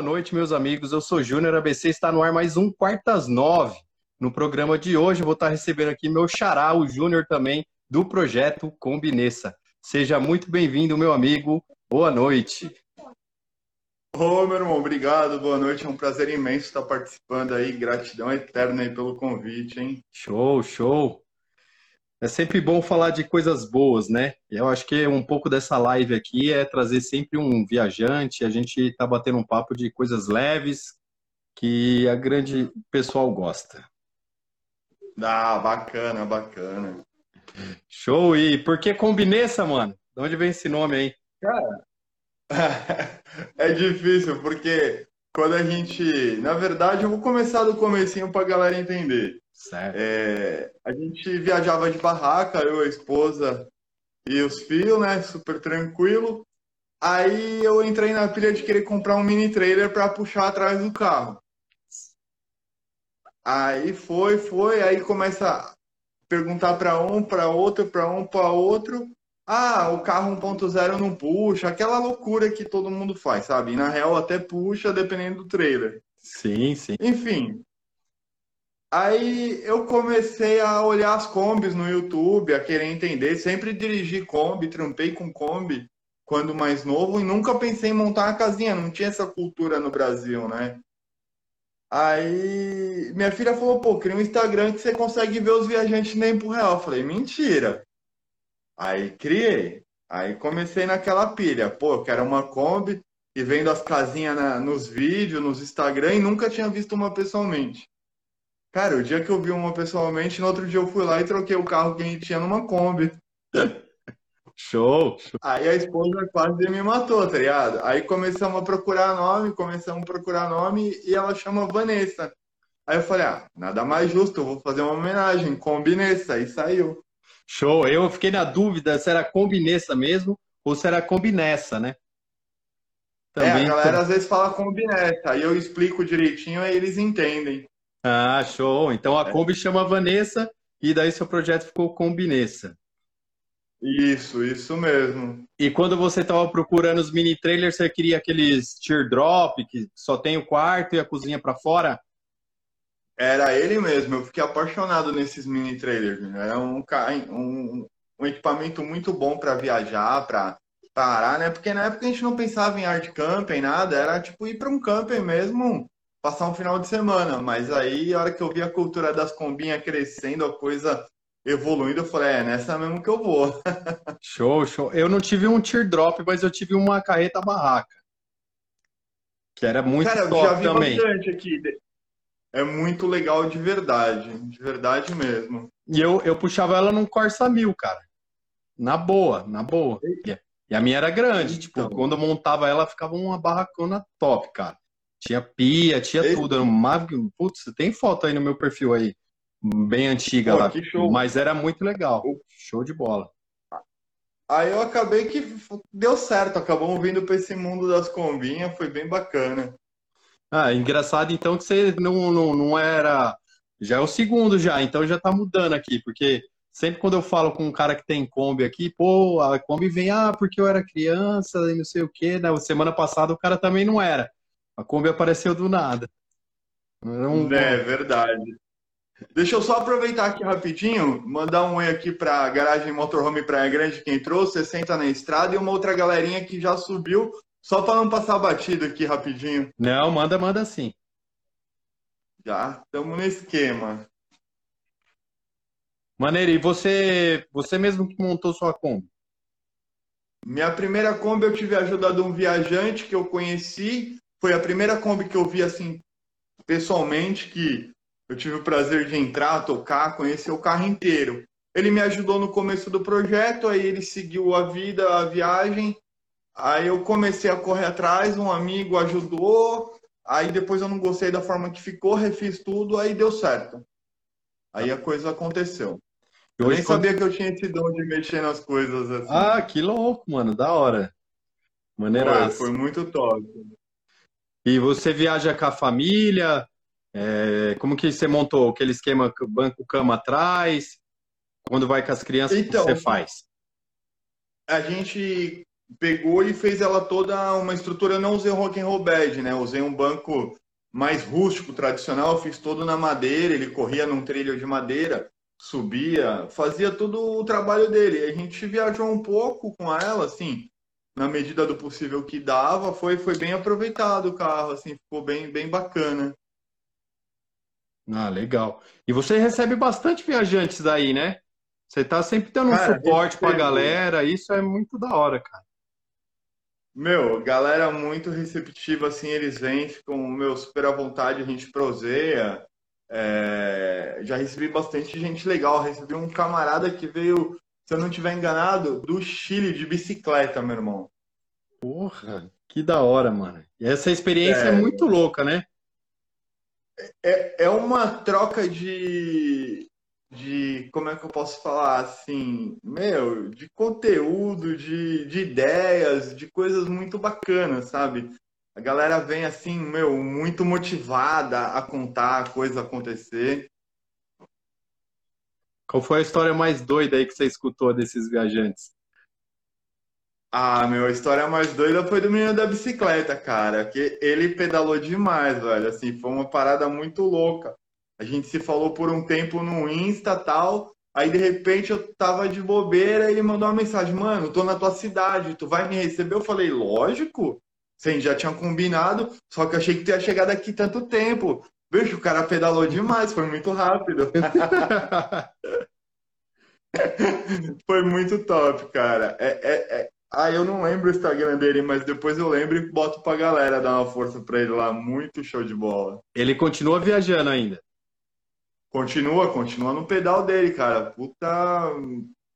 boa noite, meus amigos. Eu sou Júnior ABC, está no ar mais um Quartas Nove. No programa de hoje, eu vou estar recebendo aqui meu xará, o Júnior também, do projeto Combinessa. Seja muito bem-vindo, meu amigo. Boa noite. Ô, meu irmão, obrigado, boa noite. É um prazer imenso estar participando aí. Gratidão eterna aí pelo convite, hein? Show, show. É sempre bom falar de coisas boas, né? Eu acho que um pouco dessa live aqui é trazer sempre um viajante, a gente tá batendo um papo de coisas leves que a grande pessoal gosta. Ah, bacana, bacana. Show! E por que Combinessa, mano? De onde vem esse nome aí? Cara, é difícil, porque quando a gente. Na verdade, eu vou começar do comecinho pra galera entender. Certo. É, a gente viajava de barraca, eu, a esposa e os filhos, né? Super tranquilo. Aí eu entrei na pilha de querer comprar um mini trailer para puxar atrás do carro. Aí foi, foi, aí começa a perguntar para um, para outro, para um, para outro. Ah, o carro 1.0 não puxa, aquela loucura que todo mundo faz, sabe? E na real até puxa, dependendo do trailer. Sim, sim. Enfim. Aí eu comecei a olhar as combis no YouTube, a querer entender. Sempre dirigi Kombi, trampei com Kombi quando mais novo e nunca pensei em montar uma casinha. Não tinha essa cultura no Brasil, né? Aí minha filha falou, pô, cria um Instagram que você consegue ver os viajantes nem por real. Eu falei, mentira. Aí criei. Aí comecei naquela pilha. Pô, eu quero uma Kombi e vendo as casinhas na- nos vídeos, nos Instagram e nunca tinha visto uma pessoalmente. Cara, o dia que eu vi uma pessoalmente, no outro dia eu fui lá e troquei o carro que a gente tinha numa Kombi. Show! Aí a esposa quase me matou, tá ligado? Aí começamos a procurar nome, começamos a procurar nome e ela chama Vanessa. Aí eu falei, ah, nada mais justo, eu vou fazer uma homenagem, Combinessa. Aí saiu. Show! Eu fiquei na dúvida se era Combinessa mesmo ou se era Combinessa, né? É, a Também. galera às vezes fala Combinessa, aí eu explico direitinho, aí eles entendem. Ah, show! Então a Kombi chama Vanessa e daí seu projeto ficou Combinessa. Isso, isso mesmo. E quando você estava procurando os mini trailers, você queria aqueles teardrop que só tem o quarto e a cozinha para fora? Era ele mesmo, eu fiquei apaixonado nesses mini trailers. né? Era um, um, um equipamento muito bom para viajar, para parar, né? Porque na época a gente não pensava em art camping, nada, era tipo ir para um camping mesmo, passar um final de semana. Mas aí, a hora que eu vi a cultura das combinhas crescendo, a coisa evoluindo, eu falei, é nessa mesmo que eu vou. Show, show. Eu não tive um teardrop, mas eu tive uma carreta barraca. Que era muito Cara, eu top já vi também. bastante aqui. É muito legal de verdade, de verdade mesmo. E eu, eu puxava ela num Corsa 1000, cara. Na boa, na boa. E a- minha era grande, tipo, Então. quando eu montava ela, ficava uma barracona top, cara. Tinha pia, tinha Eita. tudo. Era uma... Putz, tem foto aí no meu perfil aí, bem antiga Pô, lá. Mas era muito legal. Show de bola. Aí eu acabei que deu certo, acabamos vindo para esse mundo das combinhas, foi bem bacana. Ah, engraçado então que você não, não, não era. Já é o segundo já, então já tá mudando aqui, porque sempre quando eu falo com um cara que tem Kombi aqui, pô, a Kombi vem, ah, porque eu era criança e não sei o quê. Na semana passada o cara também não era. A Kombi apareceu do nada. Um- É verdade. Deixa eu só aproveitar aqui rapidinho, mandar um oi aqui para a garagem Motorhome Praia Grande que entrou, 60 na estrada, e uma outra galerinha que já subiu, só para não passar batido aqui rapidinho. Não, manda, manda sim. Já estamos no esquema. Maneiro, e você, você mesmo que montou sua Kombi? Minha primeira Kombi eu tive a ajuda de um viajante que eu conheci. Foi a primeira Kombi que eu vi assim pessoalmente, que eu tive o prazer de entrar, tocar, conhecer o carro inteiro. Ele me ajudou no começo do projeto, aí ele seguiu a vida, a viagem. Aí eu comecei a correr atrás, um amigo ajudou. Aí depois eu não gostei da forma que ficou, refiz tudo, aí deu certo. Aí a coisa aconteceu. Eu nem sabia que eu tinha esse dom de mexer nas coisas assim. Ah, que louco, mano, da hora. Foi, Maneiraço. foi muito top. E você viaja com a família? É, como que você montou aquele esquema banco cama atrás? Quando vai com as crianças, então, o que você faz? A gente pegou e fez ela toda uma estrutura, não usei rock and roll bed, né? Usei um banco mais rústico, tradicional, fiz todo na madeira, ele corria num trilho de madeira, subia, fazia todo o trabalho dele. A gente viajou um pouco com ela, assim, na medida do possível que dava, foi, foi bem aproveitado o carro, assim, ficou bem, bem bacana. Ah, legal. E você recebe bastante viajantes daí, né? Você tá sempre dando um cara, suporte para a galera, isso é muito da hora, cara. Meu, galera muito receptiva, assim, eles vêm, ficam, meu, super à vontade, a gente proseia. É... Já recebi bastante gente legal, recebi um camarada que veio, se eu não estiver enganado, do Chile de bicicleta, meu irmão. Porra, que da hora, mano. E essa experiência é, é muito louca, né? É, é uma troca de, de como é que eu posso falar assim, meu, de conteúdo, de, de ideias, de coisas muito bacanas, sabe? A galera vem assim, meu, muito motivada a contar a coisa acontecer. Qual foi a história mais doida aí que você escutou desses viajantes? Ah, meu, a história mais doida foi do menino da bicicleta, cara, que ele pedalou demais, velho, assim, foi uma parada muito louca. A gente se falou por um tempo no Insta tal. Aí de repente eu tava de bobeira e ele mandou uma mensagem: Mano, tô na tua cidade, tu vai me receber? Eu falei: Lógico. Sim, já tinha combinado, só que eu achei que tu ia chegar daqui tanto tempo. Veja, o cara pedalou demais, foi muito rápido. foi muito top, cara. É, é, é... Ah, eu não lembro o Instagram dele, mas depois eu lembro e boto pra galera dar uma força pra ele lá. Muito show de bola. Ele continua viajando ainda. Continua, continua no pedal dele, cara. Puta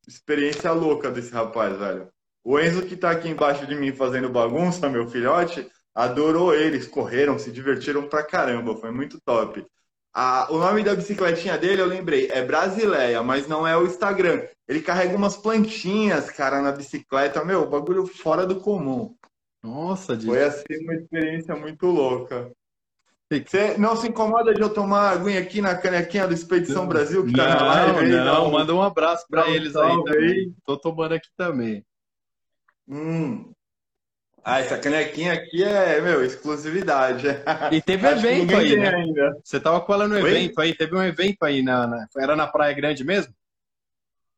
experiência louca desse rapaz, velho. O Enzo que tá aqui embaixo de mim fazendo bagunça, meu filhote, adorou eles, correram, se divertiram pra caramba, foi muito top. Ah, o nome da bicicletinha dele, eu lembrei, é Brasileia, mas não é o Instagram. Ele carrega umas plantinhas, cara, na bicicleta, meu, bagulho fora do comum. Nossa, Foi assim uma experiência muito louca. Você não se incomoda de eu tomar aguinha aqui na canequinha do Expedição Brasil, que não, tá na live? Não, não, manda um abraço para eles aí também. Tô tomando aqui também. Hum. Ah, essa canequinha aqui é, meu, exclusividade. E teve evento aí, né? Ainda. Você tava com ela no Oi? evento aí, teve um evento aí, na, na, era na Praia Grande mesmo?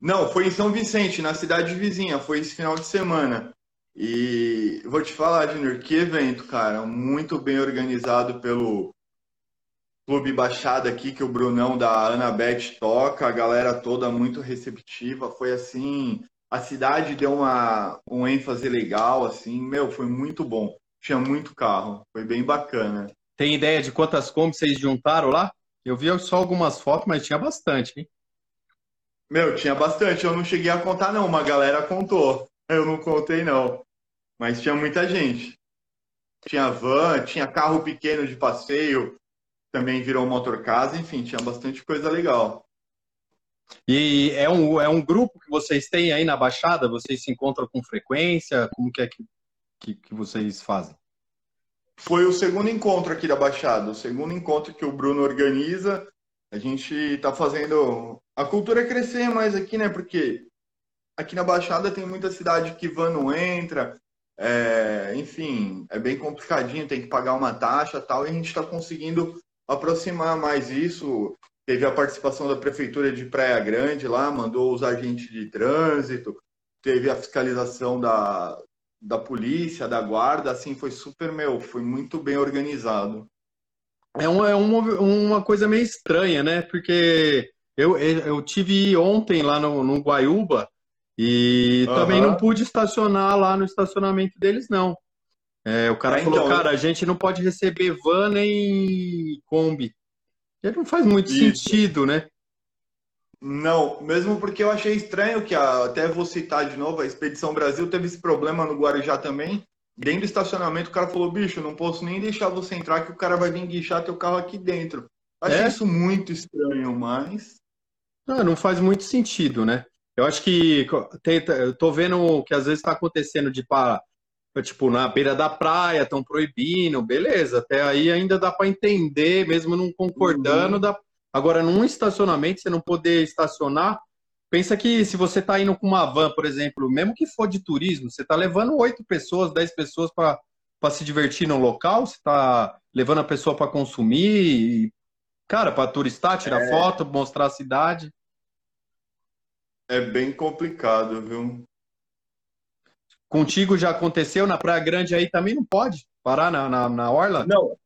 Não, foi em São Vicente, na cidade vizinha, foi esse final de semana. E vou te falar, Junior, que evento, cara, muito bem organizado pelo Clube Baixada aqui, que o Brunão da Anabete toca, a galera toda muito receptiva, foi assim, a cidade deu uma, um ênfase legal, assim, meu, foi muito bom. Tinha muito carro, foi bem bacana. Tem ideia de quantas combis vocês juntaram lá? Eu vi só algumas fotos, mas tinha bastante, hein? Meu, tinha bastante. Eu não cheguei a contar, não. Uma galera contou. Eu não contei, não. Mas tinha muita gente. Tinha van, tinha carro pequeno de passeio, também virou motorcasa, enfim, tinha bastante coisa legal. E é um, é um grupo que vocês têm aí na Baixada? Vocês se encontram com frequência? Como que é que, que, que vocês fazem? Foi o segundo encontro aqui da Baixada, o segundo encontro que o Bruno organiza. A gente está fazendo a cultura crescer mais aqui, né? Porque aqui na Baixada tem muita cidade que van não entra, é, enfim, é bem complicadinho, tem que pagar uma taxa tal, e a gente está conseguindo aproximar mais isso. Teve a participação da Prefeitura de Praia Grande lá, mandou os agentes de trânsito, teve a fiscalização da, da polícia, da guarda, assim, foi super, meu, foi muito bem organizado. É uma, é uma, uma coisa meio estranha, né? Porque eu, eu tive ontem lá no, no Guaiúba, e uhum. também não pude estacionar lá no estacionamento deles, não. É, o cara ah, falou, então... cara, a gente não pode receber van nem Kombi. E não faz muito Isso. sentido, né? Não, mesmo porque eu achei estranho que, a, até vou citar de novo, a Expedição Brasil teve esse problema no Guarujá também. Dentro do estacionamento, o cara falou, bicho, não posso nem deixar você entrar que o cara vai vir guichar teu carro aqui dentro. Achei é? isso muito estranho, mas... Não, não faz muito sentido, né? Eu acho que eu tô vendo que às vezes está acontecendo de pá, tipo, na beira da praia, estão proibindo, beleza, até aí ainda dá para entender, mesmo não concordando. Uhum. Dá... Agora, num estacionamento, você não poder estacionar, pensa que se você está indo com uma van, por exemplo, mesmo que for de turismo, você está levando oito pessoas, dez pessoas para se divertir no local, você está levando a pessoa para consumir, cara, para turistar, tirar é... foto, mostrar a cidade. É bem complicado, viu? Contigo já aconteceu na Praia Grande aí também não pode parar na, na, na Orla? Não.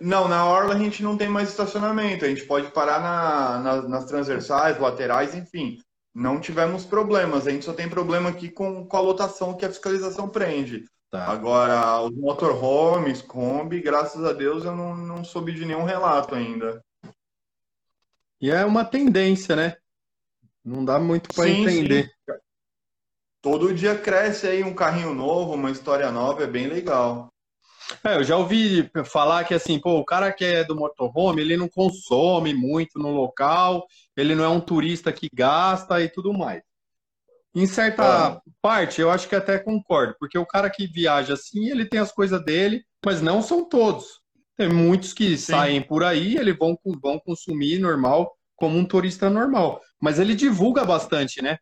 Não, na Orla a gente não tem mais estacionamento. A gente pode parar na, na, nas transversais, laterais, enfim. Não tivemos problemas. A gente só tem problema aqui com, com a lotação que a fiscalização prende. Tá. Agora, os motorhomes, Kombi, graças a Deus eu não, não soube de nenhum relato ainda. E é uma tendência, né? Não dá muito para entender. Sim todo dia cresce aí um carrinho novo, uma história nova, é bem legal. É, eu já ouvi falar que assim, pô, o cara que é do motorhome, ele não consome muito no local, ele não é um turista que gasta e tudo mais. Em certa é. parte, eu acho que até concordo, porque o cara que viaja assim, ele tem as coisas dele, mas não são todos. Tem muitos que Sim. saem por aí, eles vão, vão consumir normal, como um turista normal. Mas ele divulga bastante, né?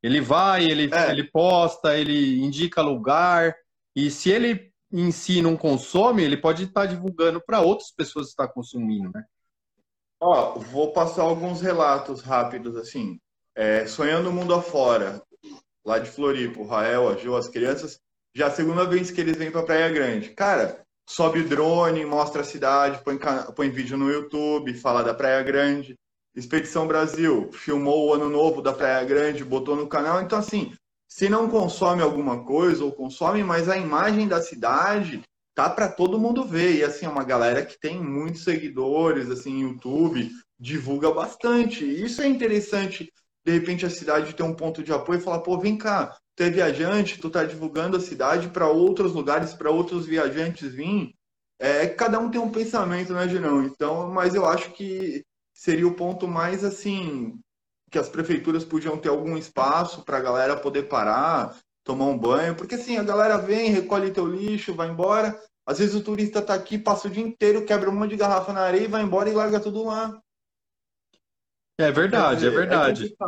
Ele vai, ele, é. ele posta, ele indica lugar, e se ele em si não consome, ele pode estar divulgando para outras pessoas que estão consumindo, né? Ó, vou passar alguns relatos rápidos, assim. É, Sonhando o Mundo Afora, lá de Floripa, o Rael, a Ju, as crianças, já é a segunda vez que eles vêm para Praia Grande. Cara, sobe drone, mostra a cidade, põe, põe vídeo no YouTube, fala da Praia Grande. Expedição Brasil filmou o ano novo da Praia Grande, botou no canal. Então, assim, se não consome alguma coisa ou consome, mas a imagem da cidade tá para todo mundo ver. E assim, é uma galera que tem muitos seguidores, assim, YouTube, divulga bastante. Isso é interessante, de repente, a cidade ter um ponto de apoio e falar, pô, vem cá, tu é viajante, tu tá divulgando a cidade para outros lugares, para outros viajantes vir. É, cada um tem um pensamento, né, Girão? Então, mas eu acho que seria o ponto mais assim que as prefeituras podiam ter algum espaço para a galera poder parar, tomar um banho, porque assim, a galera vem, recolhe teu lixo, vai embora. Às vezes o turista tá aqui, passa o dia inteiro, quebra um monte de garrafa na areia, vai embora e larga tudo lá. É verdade, é dizer, é verdade. É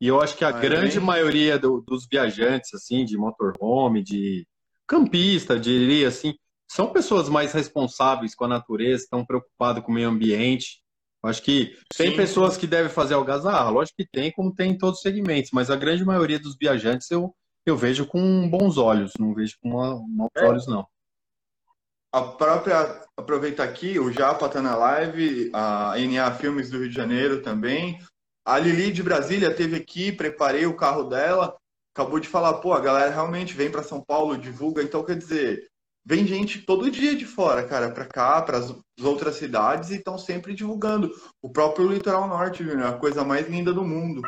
e eu acho que a grande maioria do, dos viajantes, assim, de motorhome, de campista, diria assim, são pessoas mais responsáveis com a natureza, estão preocupadas com o meio ambiente. Acho que tem Sim. pessoas que devem fazer algazarra, lógico que tem, como tem em todos os segmentos, mas a grande maioria dos viajantes eu, eu vejo com bons olhos, não vejo com maus é. olhos, não. A própria, aproveitar aqui, o Japa está na live, a NA Filmes do Rio de Janeiro também. A Lili de Brasília teve aqui, preparei o carro dela, acabou de falar, pô, a galera realmente vem para São Paulo, divulga, então quer dizer, vem gente todo dia de fora, cara, para cá, para as outras cidades e estão sempre divulgando. O próprio litoral norte, viu, é a coisa mais linda do mundo.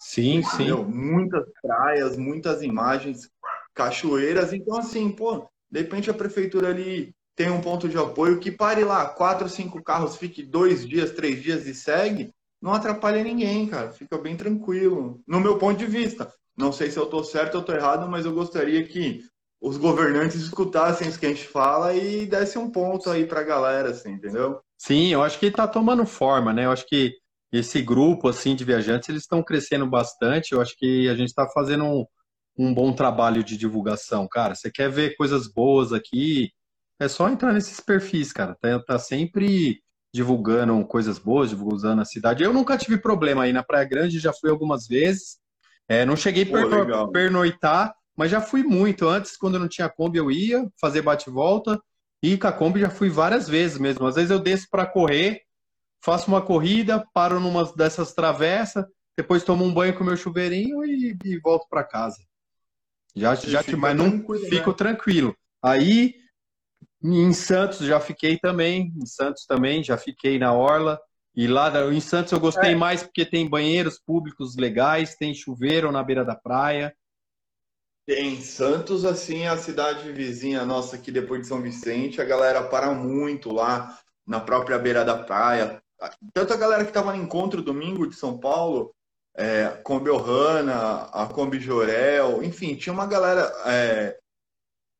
Sim, Entendeu? sim. Muitas praias, muitas imagens, cachoeiras. Então, assim, pô, de repente a prefeitura ali tem um ponto de apoio que pare lá, quatro, cinco carros, fique dois dias, três dias e segue, não atrapalha ninguém, cara. Fica bem tranquilo. No meu ponto de vista. Não sei se eu estou certo ou estou errado, mas eu gostaria que os governantes escutassem isso que a gente fala e dessem um ponto aí para a galera, assim, entendeu? Sim, eu acho que está tomando forma, né? Eu acho que esse grupo assim de viajantes eles estão crescendo bastante. Eu acho que a gente está fazendo um, um, bom trabalho de divulgação, cara. Você quer ver coisas boas aqui? É só entrar nesses perfis, cara. Tá, tá sempre divulgando coisas boas, divulgando a cidade. Eu nunca tive problema aí na Praia Grande, já fui algumas vezes. É, não cheguei a pernoitar, mas já fui muito. Antes, quando não tinha Kombi, eu ia fazer bate-volta. E com a Kombi já fui várias vezes mesmo. Às vezes eu desço para correr, faço uma corrida, paro numa dessas travessas, depois tomo um banho com o meu chuveirinho e, e volto para casa. Já, já mas não fico né? tranquilo. Aí em Santos já fiquei também, em Santos também já fiquei na orla. E lá em Santos eu gostei é. mais porque tem banheiros públicos legais, tem chuveiro na beira da praia. Tem Santos, assim, a cidade vizinha nossa aqui depois de São Vicente, a galera para muito lá na própria beira da praia. Tanto a galera que estava no encontro domingo de São Paulo, é, Kombi Ohana, a Kombi Jorel, enfim, tinha uma galera é,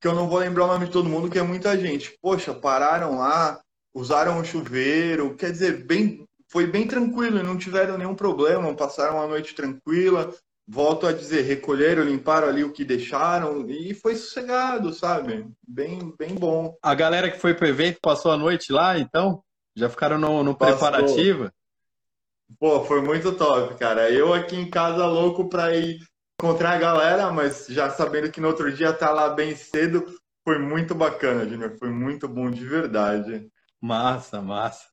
que eu não vou lembrar o nome de todo mundo, que é muita gente. Poxa, pararam lá, usaram o chuveiro, quer dizer, bem foi bem tranquilo, não tiveram nenhum problema, passaram uma noite tranquila. Volto a dizer, recolheram, limparam ali o que deixaram e foi sossegado, sabe? Bem, bem bom. A galera que foi pro evento passou a noite lá, então? Já ficaram no, no preparativo? Pô, foi muito top, cara. Eu aqui em casa louco pra ir encontrar a galera, mas já sabendo que no outro dia tá lá bem cedo, foi muito bacana, Junior. Foi muito bom de verdade. Massa, massa.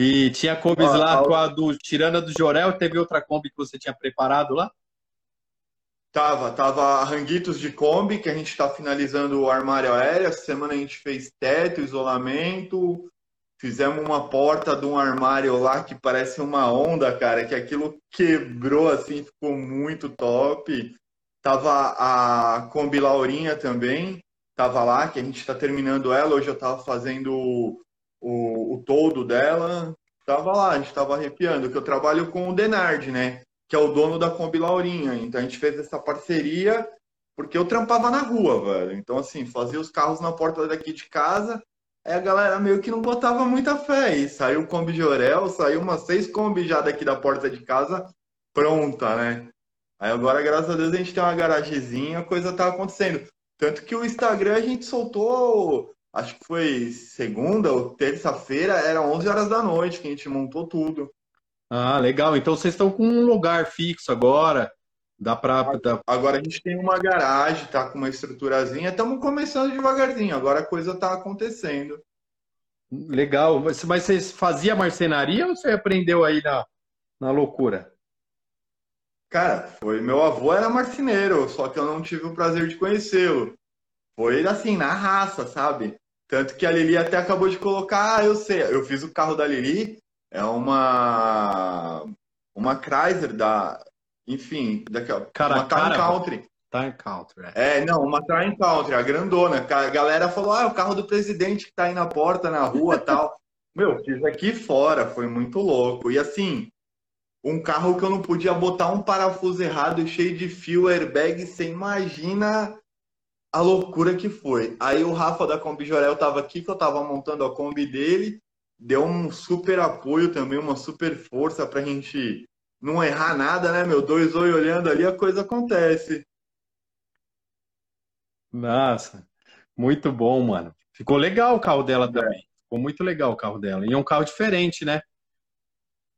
E tinha combis lá com a do Tirana do Jorel, teve outra Kombi que você tinha preparado lá? Tava, tava Ranguitos de Kombi, que a gente está finalizando o armário aéreo. Essa semana a gente fez teto, isolamento, fizemos uma porta de um armário lá que parece uma onda, cara, que aquilo quebrou assim, ficou muito top. Tava a Kombi Laurinha também, tava lá, que a gente está terminando ela. Hoje eu tava fazendo o, o todo dela, tava lá, a gente tava arrepiando, que eu trabalho com o Denard, né? Que é o dono da Kombi Laurinha. Então a gente fez essa parceria porque eu trampava na rua, velho. Então, assim, fazia os carros na porta daqui de casa, aí a galera meio que não botava muita fé. E saiu o Kombi de Orel, saiu umas seis Kombi já daqui da porta de casa, pronta, né? Aí agora, graças a Deus, a gente tem uma garagezinha, a coisa tá acontecendo. Tanto que o Instagram a gente soltou acho que foi segunda ou terça-feira, era 11 horas da noite que a gente montou tudo. Ah, legal. Então vocês estão com um lugar fixo agora. Dá pra. Dá... Agora a gente tem uma garagem, tá com uma estruturazinha. Estamos começando devagarzinho. Agora a coisa tá acontecendo. Legal. Mas vocês faziam marcenaria ou você aprendeu aí na, na loucura? Cara, foi meu avô era marceneiro, só que eu não tive o prazer de conhecê-lo. Foi assim, na raça, sabe? Tanto que a Lili até acabou de colocar, ah, eu sei, eu fiz o carro da Lili, é uma uma Chrysler da, enfim, daquela, cara, uma Time Country. Time Country. É. é, não, uma Time Country, a grandona. A galera falou, ah, é o carro do presidente que tá aí na porta, na rua, tal. Meu, fiz aqui fora, foi muito louco. E assim, um carro que eu não podia botar um parafuso errado, cheio de fio, airbag, você imagina a loucura que foi. Aí o Rafa da Kombi Jorel tava aqui, que eu tava montando a Kombi dele, deu um super apoio também, uma super força pra gente não errar nada, né, meu? Dois oi olhando ali, a coisa acontece. Nossa, muito bom, mano. Ficou legal o carro dela também. Ficou muito legal o carro dela. E é um carro diferente, né?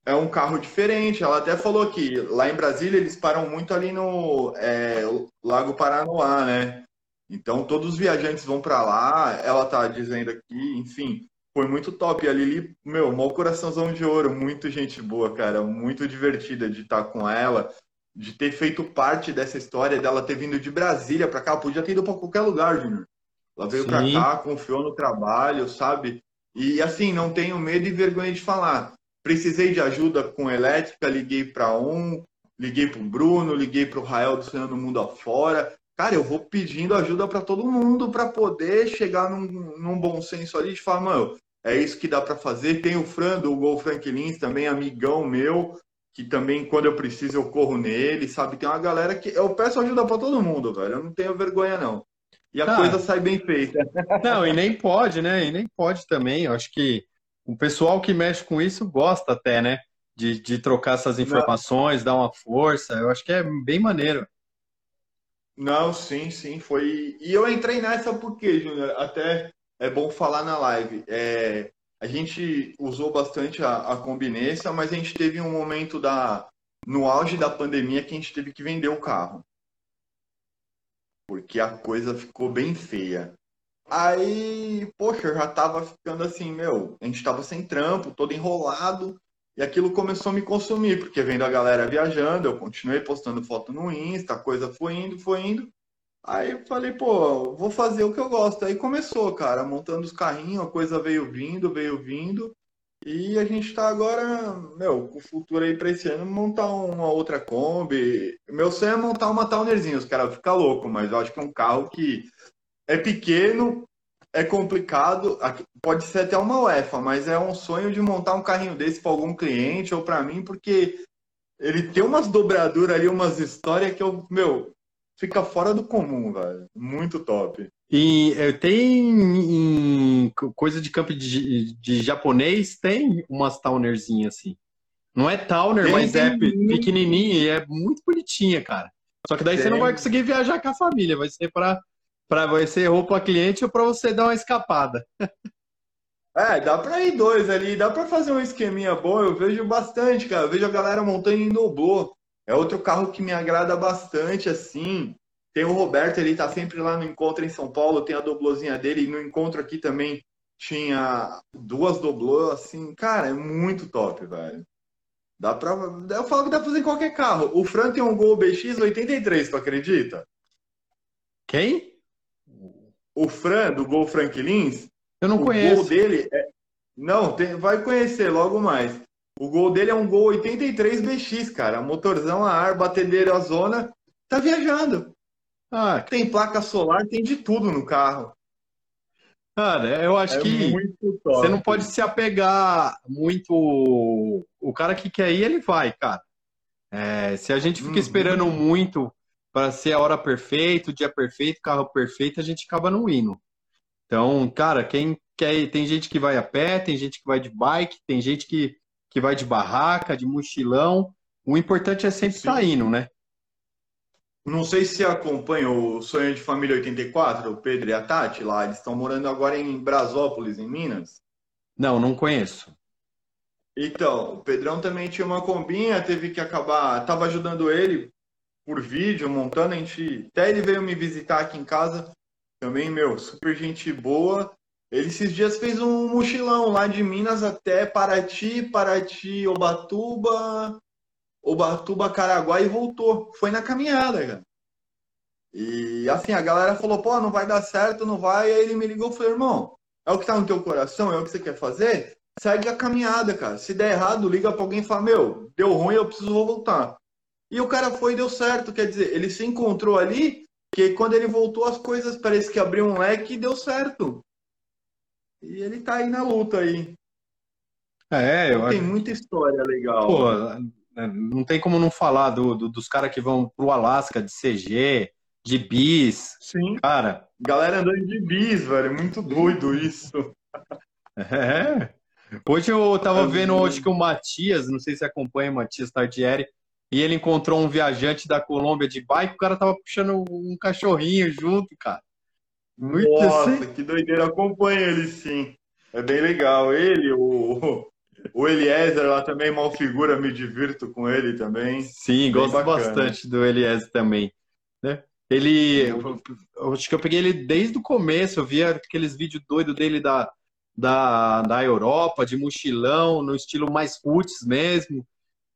É um carro diferente. Ela até falou que lá em Brasília eles param muito ali no é, Lago Paranoá, né? Então todos os viajantes vão para lá, ela tá dizendo aqui, enfim, foi muito top. A Lili, meu, mau coraçãozão de ouro, muito gente boa, cara, muito divertida de estar com ela, de ter feito parte dessa história dela ter vindo de Brasília para cá, podia ter ido para qualquer lugar, Júnior. Ela veio para cá, confiou no trabalho, sabe? E assim, não tenho medo e vergonha de falar. Precisei de ajuda com elétrica, liguei para um, liguei para o Bruno, liguei para o Rael do Sonhando Mundo Afora cara, eu vou pedindo ajuda para todo mundo para poder chegar num, num, bom senso ali de falar, mano, é isso que dá para fazer. Tem o Fran do Gol Franklins também, amigão meu, que também quando eu preciso eu corro nele, sabe? Tem uma galera que eu peço ajuda para todo mundo, velho. Eu não tenho vergonha não. E a coisa sai bem feita. Não, e nem pode, né? E nem pode também. Eu acho que o pessoal que mexe com isso gosta até, né? De, de trocar essas informações, não. dar uma força. Eu acho que é bem maneiro. Não, sim, sim, foi. E eu entrei nessa porque, Júnior, até é bom falar na live. É, a gente usou bastante a, a combinência, mas a gente teve um momento da, no auge da pandemia que a gente teve que vender o carro. Porque a coisa ficou bem feia. Aí, poxa, eu já tava ficando assim, meu, a gente tava sem trampo, todo enrolado. E aquilo começou a me consumir, porque vendo a galera viajando, eu continuei postando foto no Insta, a coisa foi indo, foi indo. Aí eu falei, pô, vou fazer o que eu gosto. Aí começou, cara, montando os carrinhos, a coisa veio vindo, veio vindo. E a gente tá agora, meu, com o futuro aí pra esse ano, montar uma outra Kombi. Meu sonho é montar uma Townerzinha, os caras ficam loucos, mas eu acho que é um carro que é pequeno, é complicado, pode ser até uma UEFA, mas é um sonho de montar um carrinho desse para algum cliente ou para mim, porque ele tem umas dobraduras ali, umas histórias que eu, meu, fica fora do comum, velho. Muito top. E eh, tem em coisa de campo de, de japonês, tem umas Townerzinhas assim. Não é Towner, Tem, mas é tem muito. pequenininha e é muito bonitinha, cara. Só que daí você não Tem. vai conseguir viajar com a família, vai ser para para ser roupa cliente ou para você dar uma escapada. É, dá pra ir dois ali, dá pra fazer um esqueminha bom. Eu vejo bastante, cara. Eu vejo a galera montando em doblô. É outro carro que me agrada bastante, assim. Tem o Roberto, ele tá sempre lá no encontro em São Paulo, tem a doblôzinha dele. E no encontro aqui também tinha duas doblô, assim. Cara, é muito top, velho. Dá pra. Eu falo que dá pra fazer em qualquer carro. O Fran tem um Gol BX 83, tu acredita? Quem? O Fran, do Gol Franklins, Eu não o conheço. gol dele é... Não, tem- vai conhecer logo mais. O gol dele é um gol 83 BX, cara. Motorzão a ar, batedeira a zona. Tá viajando. Ah, Tem placa solar, tem de tudo no carro. cara, eu acho É que você não pode se apegar muito. O cara que quer ir, ele vai, cara. É, se a gente fica Uhum. esperando muito para ser a hora perfeita, o dia perfeito, o carro perfeito, a gente acaba não indo. Então, cara, quem quer tem gente que vai a pé, tem gente que vai de bike, tem gente que, que vai de barraca, de mochilão. O importante é sempre estar indo, né? Não sei se acompanha o Sonho de Família 84, o Pedro e a Tati lá. Eles estão morando agora em Brasópolis, em Minas. Não, não conheço. Então, o Pedrão também tinha uma combinha, teve que acabar. Tava ajudando ele por vídeo, montando. A gente, até ele veio me visitar aqui em casa. Também, meu, super gente boa. Ele esses dias fez um mochilão lá de Minas até Paraty, Paraty, Ubatuba, Ubatuba, Caraguá e voltou. Foi na caminhada, cara. E assim, a galera falou, pô, não vai dar certo, não vai. Aí ele me ligou e falou, irmão, é o que tá no teu coração, é o que você quer fazer? Segue a caminhada, cara. Se der errado, liga pra alguém e fala, meu, deu ruim, eu preciso voltar. E o cara foi e deu certo, quer dizer, ele se encontrou ali, que quando ele voltou as coisas parece que abriu um leque e deu certo. E ele tá aí na luta aí. É, eu Tem acho. muita história legal. Pô, né, não tem como não falar do, do- dos caras que vão pro Alasca de CG, de bis. Sim. Cara, Galera andando de bis, velho. É muito doido isso. é. Hoje eu tava É vendo, acho que o Matias, não sei se acompanha o Matias Tardieri, e ele encontrou um viajante da Colômbia de bike, o cara tava puxando um cachorrinho junto, cara. Muito Nossa, assim. que doideira. Acompanha ele sim. É bem legal. Ele, o, o Eliezer lá também, mal figura, me divirto com ele também. Sim, Bem gosto bacana. bastante do Eliezer também, né? Ele, eu, eu acho que eu peguei ele desde o começo, eu via aqueles vídeos doidos dele da, da, da Europa, de mochilão, no estilo mais roots mesmo.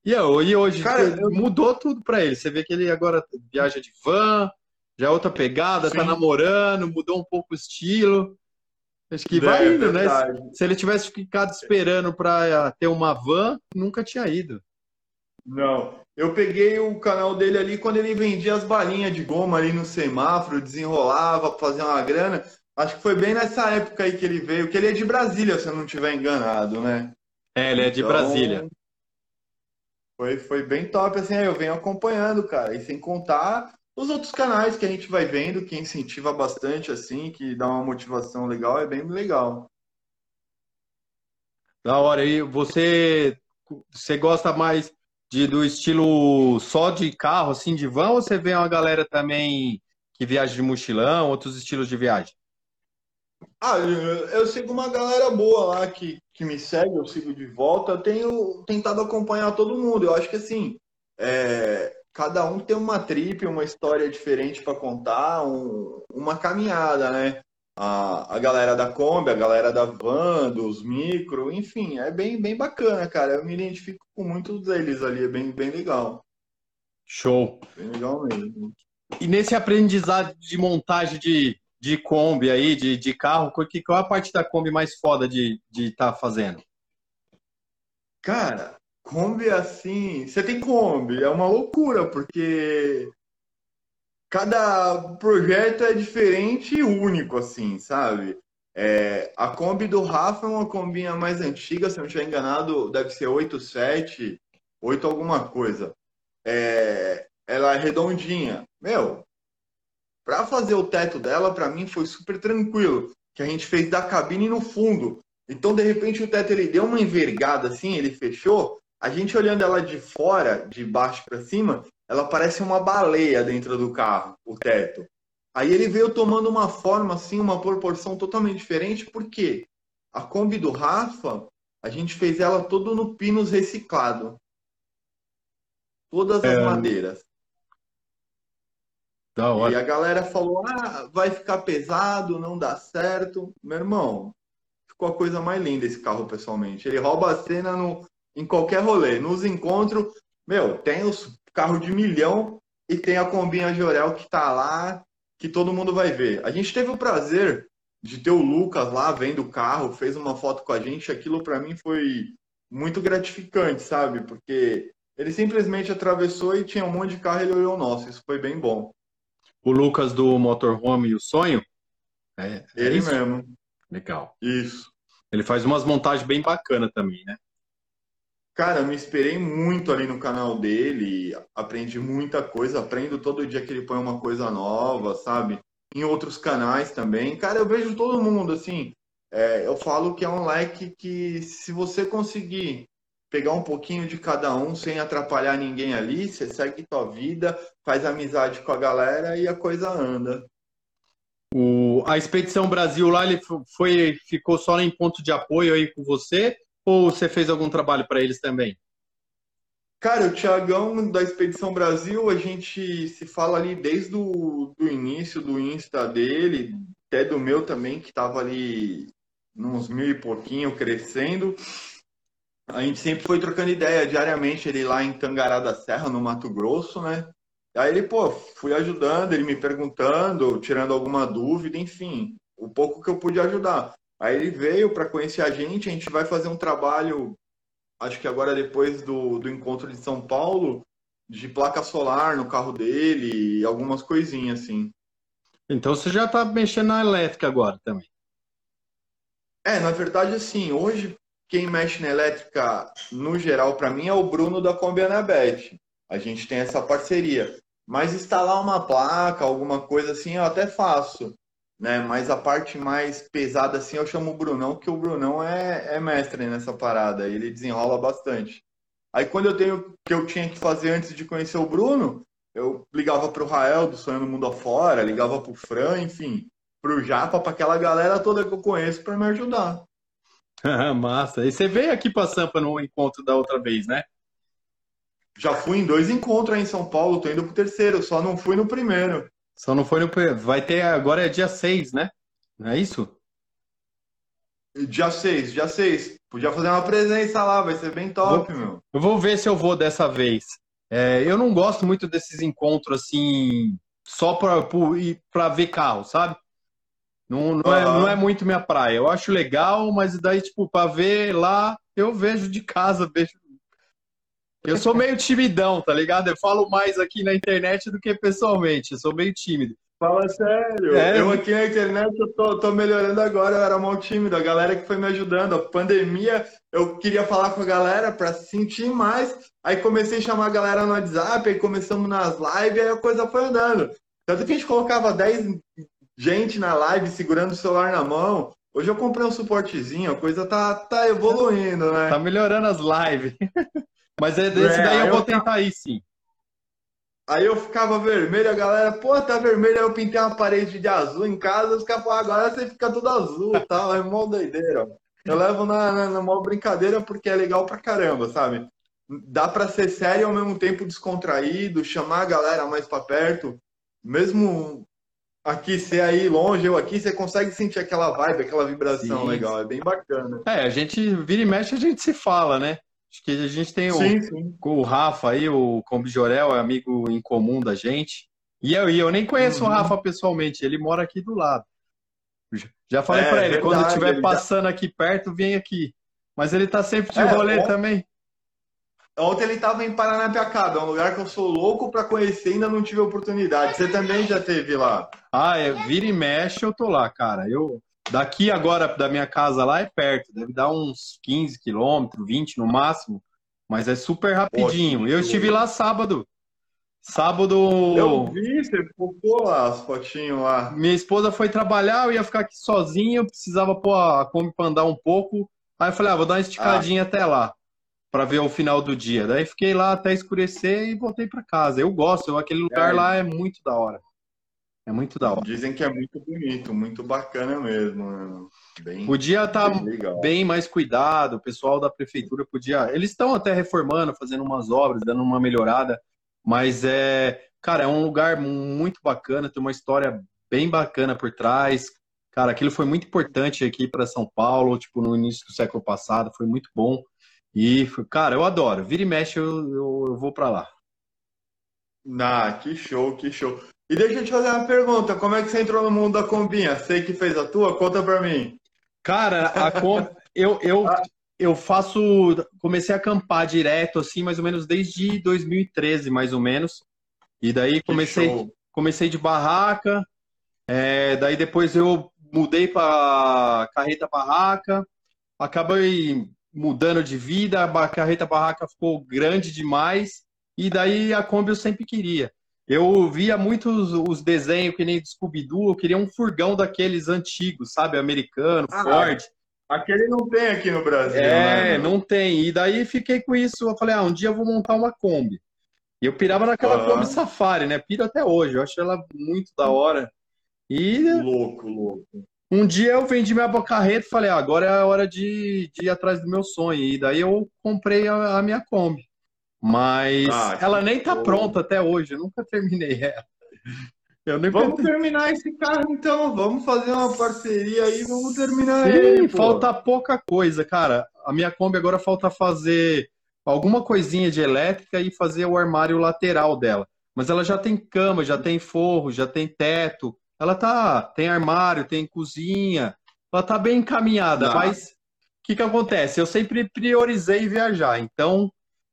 E, eu- e hoje Cara, mudou tudo pra ele. Você vê que ele agora viaja de van, já é outra pegada, tá Sim. namorando, mudou um pouco o estilo. Acho que É, vai indo, né? verdade. Se ele tivesse ficado esperando pra ter uma van, nunca tinha ido. Não. Eu peguei o canal dele ali quando ele vendia as balinhas de goma ali no semáforo, desenrolava fazer uma grana. Acho que foi bem nessa época aí que ele veio, que ele é de Brasília, se eu não estiver enganado, né? É, ele é de Então, Brasília. Foi, foi bem top, assim, aí eu venho acompanhando, cara. E sem contar os outros canais que a gente vai vendo, que incentiva bastante, assim, que dá uma motivação legal, é bem legal. Da hora. E você, você gosta mais de, do estilo só de carro, assim, de van, ou você vê uma galera também que viaja de mochilão, outros estilos de viagem? Ah, eu, eu sigo uma galera boa lá que, que me segue, eu sigo de volta. Eu tenho tentado acompanhar todo mundo. Eu acho que assim, é, cada um tem uma trip, uma história diferente para contar, um- uma caminhada, né? A, a galera da Kombi, a galera da van, dos micro, enfim, é bem, bem bacana, cara. Eu me identifico com muitos deles ali, é bem, bem legal. Show. Bem legal mesmo. E nesse aprendizado de montagem de, de Kombi aí, de, de carro, que- qual é a parte da Kombi mais foda de estar fazendo? Cara, Kombi assim, você tem Kombi, é uma loucura, porque cada projeto é diferente e único, assim, sabe? É, a Kombi do Rafa é uma combinha mais antiga, se eu não estiver enganado, deve ser 87, 8 alguma coisa. É, ela é redondinha. Meu, Para fazer o teto dela, para mim foi super tranquilo, que a gente fez da cabine no fundo. Então, de repente, o teto ele deu uma envergada assim, ele fechou. A gente olhando ela de fora, de baixo para cima, ela parece uma baleia dentro do carro, o teto. Aí ele veio tomando uma forma assim, uma proporção totalmente diferente, porque a Kombi do Rafa, a gente fez ela todo no pinos reciclado. Todas as é... madeiras. Da hora. E a galera falou: ah, vai ficar pesado, não dá certo. Meu irmão, ficou a coisa mais linda esse carro, pessoalmente. Ele rouba a cena no, em qualquer rolê. Nos encontros, meu, tem os carros de milhão e tem a combinha Jorel que tá lá, que todo mundo vai ver. A gente teve o prazer de ter o Lucas lá vendo o carro, fez uma foto com a gente. Aquilo para mim foi muito gratificante, sabe? Porque ele simplesmente atravessou e tinha um monte de carro e ele olhou o nosso. Isso foi bem bom o Lucas do Motorhome e o Sonho? É, é Ele isso? mesmo. Legal. Isso. Ele faz umas montagens bem bacanas também, né? Cara, eu me esperei muito ali no canal dele, aprendi muita coisa, aprendo todo dia que ele põe uma coisa nova, sabe? Em outros canais também. Cara, eu vejo todo mundo, assim, é, eu falo que é um leque que se você conseguir pegar um pouquinho de cada um sem atrapalhar ninguém ali, você segue tua vida, faz amizade com a galera e a coisa anda. O, a Expedição Brasil lá, ele foi, ficou só em ponto de apoio aí com você? Ou você fez algum trabalho para eles também? Cara, o Tiagão da Expedição Brasil, a gente se fala ali desde o do início do Insta dele, até do meu também, que estava ali uns mil e pouquinho crescendo a gente sempre foi trocando ideia diariamente, ele lá em Tangará da Serra, no Mato Grosso, né? Aí ele, pô, fui ajudando, ele me perguntando, tirando alguma dúvida, enfim, o pouco que eu pude ajudar. Aí ele veio para conhecer a gente, a gente vai fazer um trabalho, acho que agora depois do, do encontro de São Paulo, de placa solar no carro dele e algumas coisinhas assim. Então você já está mexendo na elétrica agora também. É, na verdade, assim, hoje quem mexe na elétrica, no geral, para mim, é o Bruno da Kombi Anabete. A gente tem essa parceria. Mas instalar uma placa, alguma coisa assim, eu até faço. Né? Mas a parte mais pesada, assim, eu chamo o Brunão, que o Brunão é, é mestre nessa parada. Ele desenrola bastante. Aí quando eu tenho que eu tinha que fazer antes de conhecer o Bruno, eu ligava para o Rael do Sonho no Mundo Afora, ligava para o Fran, enfim, para o Japa, para aquela galera toda que eu conheço para me ajudar. Massa. E você veio aqui para Sampa no encontro da outra vez, né? Já fui em dois encontros aí em São Paulo, tô indo pro terceiro, só não fui no primeiro. Só não foi no primeiro. Vai ter agora é dia 6, né? Não é isso? Dia 6, dia 6. Podia fazer uma presença lá, vai ser bem top, vou, meu. Eu vou ver se eu vou dessa vez. É, eu não gosto muito desses encontros assim, só para ver carro, sabe? Não, não, é, não é muito minha praia. Eu acho legal, mas daí, tipo, pra ver lá, eu vejo de casa, vejo. Eu sou meio timidão, tá ligado? Eu falo mais aqui na internet do que pessoalmente. Eu sou meio tímido. Fala sério. É. Eu aqui na internet eu tô, tô, melhorando agora, eu era mal tímido. A galera que foi me ajudando. A pandemia, eu queria falar com a galera para sentir mais. Aí comecei a chamar a galera no WhatsApp, aí começamos nas lives, aí a coisa foi andando. Tanto que a gente colocava 10, gente na live segurando o celular na mão. Hoje eu comprei um suportezinho, a coisa tá, tá evoluindo, né? Tá melhorando as lives. Mas é desse é, daí eu vou tentar ir sim. Aí eu ficava vermelho, a galera, pô, tá vermelho, aí eu pintei uma parede de azul em casa, os caras falaram, agora você fica tudo azul e tal, é mó doideira. Eu levo na, na, na mó brincadeira porque é legal pra caramba, sabe? Dá pra ser sério e ao mesmo tempo descontraído, chamar a galera mais pra perto, mesmo aqui, você aí longe, eu aqui, você consegue sentir aquela vibe, aquela vibração sim. legal, é bem bacana. É, a gente vira e mexe, a gente se fala, né? Acho que a gente tem sim, o, sim. o Rafa aí, o Combi Jorel, é amigo em comum da gente. E eu, e eu nem conheço uhum. o Rafa pessoalmente, ele mora aqui do lado. Já falei é, para ele, verdade, quando estiver passando já... aqui perto, vem aqui. Mas ele tá sempre de é, rolê bom. também. Ontem ele estava em Paranapiacaba, é um lugar que eu sou louco para conhecer e ainda não tive oportunidade. Você também já teve lá? Ah, é, vira e mexe, eu tô lá, cara. Eu daqui agora da minha casa lá é perto, deve dar uns 15 quilômetros, 20 no máximo, mas é super rapidinho. Poxa, eu estive lá sábado. Sábado. Eu vi, você postou lá as fotinhas lá. Minha esposa foi trabalhar, eu ia ficar aqui sozinho, precisava pôr a Kombi pra andar um pouco. Aí eu falei, ah, vou dar uma esticadinha ah. até lá, para ver o final do dia. Daí fiquei lá até escurecer e voltei para casa. Eu gosto, aquele lugar é. lá é muito da hora. É muito da hora. Dizem que é muito bonito, muito bacana mesmo. Bem, podia estar tá bem, bem, mais cuidado, o pessoal da prefeitura podia. Eles estão até reformando, fazendo umas obras, dando uma melhorada, mas é, cara, é um lugar muito bacana, tem uma história bem bacana por trás. Cara, aquilo foi muito importante aqui para São Paulo, tipo, no início do século passado, foi muito bom. E, cara, eu adoro. Vira e mexe, eu, eu, eu vou para lá. Ah, que show, que show. E deixa eu te fazer uma pergunta, como é que você entrou no mundo da combinha? Sei que fez a tua, conta pra mim. Cara, a com... eu, eu, eu faço, comecei a acampar direto, assim, mais ou menos desde 2013, mais ou menos. E daí comecei, comecei de barraca, é, daí depois eu mudei para carreta barraca, acabei mudando de vida, a carreta barraca ficou grande demais, e daí a Kombi eu sempre queria. Eu via muitos os desenhos que nem do Scooby-Doo, eu queria um furgão daqueles antigos, sabe? Americano, ah, Ford. Aquele não tem aqui no Brasil. É, né? não tem. E daí fiquei com isso. Eu falei, ah, um dia eu vou montar uma Kombi. E eu pirava naquela ah. Kombi Safari, né? Piro até hoje. Eu acho ela muito da hora. E. Louco, louco. Um dia eu vendi minha carreta e falei, ah, agora é a hora de, de ir atrás do meu sonho. E daí eu comprei a, a minha Kombi. Mas ah, ela nem tá pronta até hoje, eu nunca terminei ela. Vamos terminar esse carro então, vamos fazer uma parceria aí, vamos terminar Sim, ele. Pô. Falta pouca coisa, cara. A minha Kombi agora falta fazer alguma coisinha de elétrica e fazer o armário lateral dela. Mas ela já tem cama, já tem forro, já tem teto. Ela tá, tem armário, tem cozinha. Ela tá bem encaminhada, ah. mas o que que acontece? Eu sempre priorizei viajar, então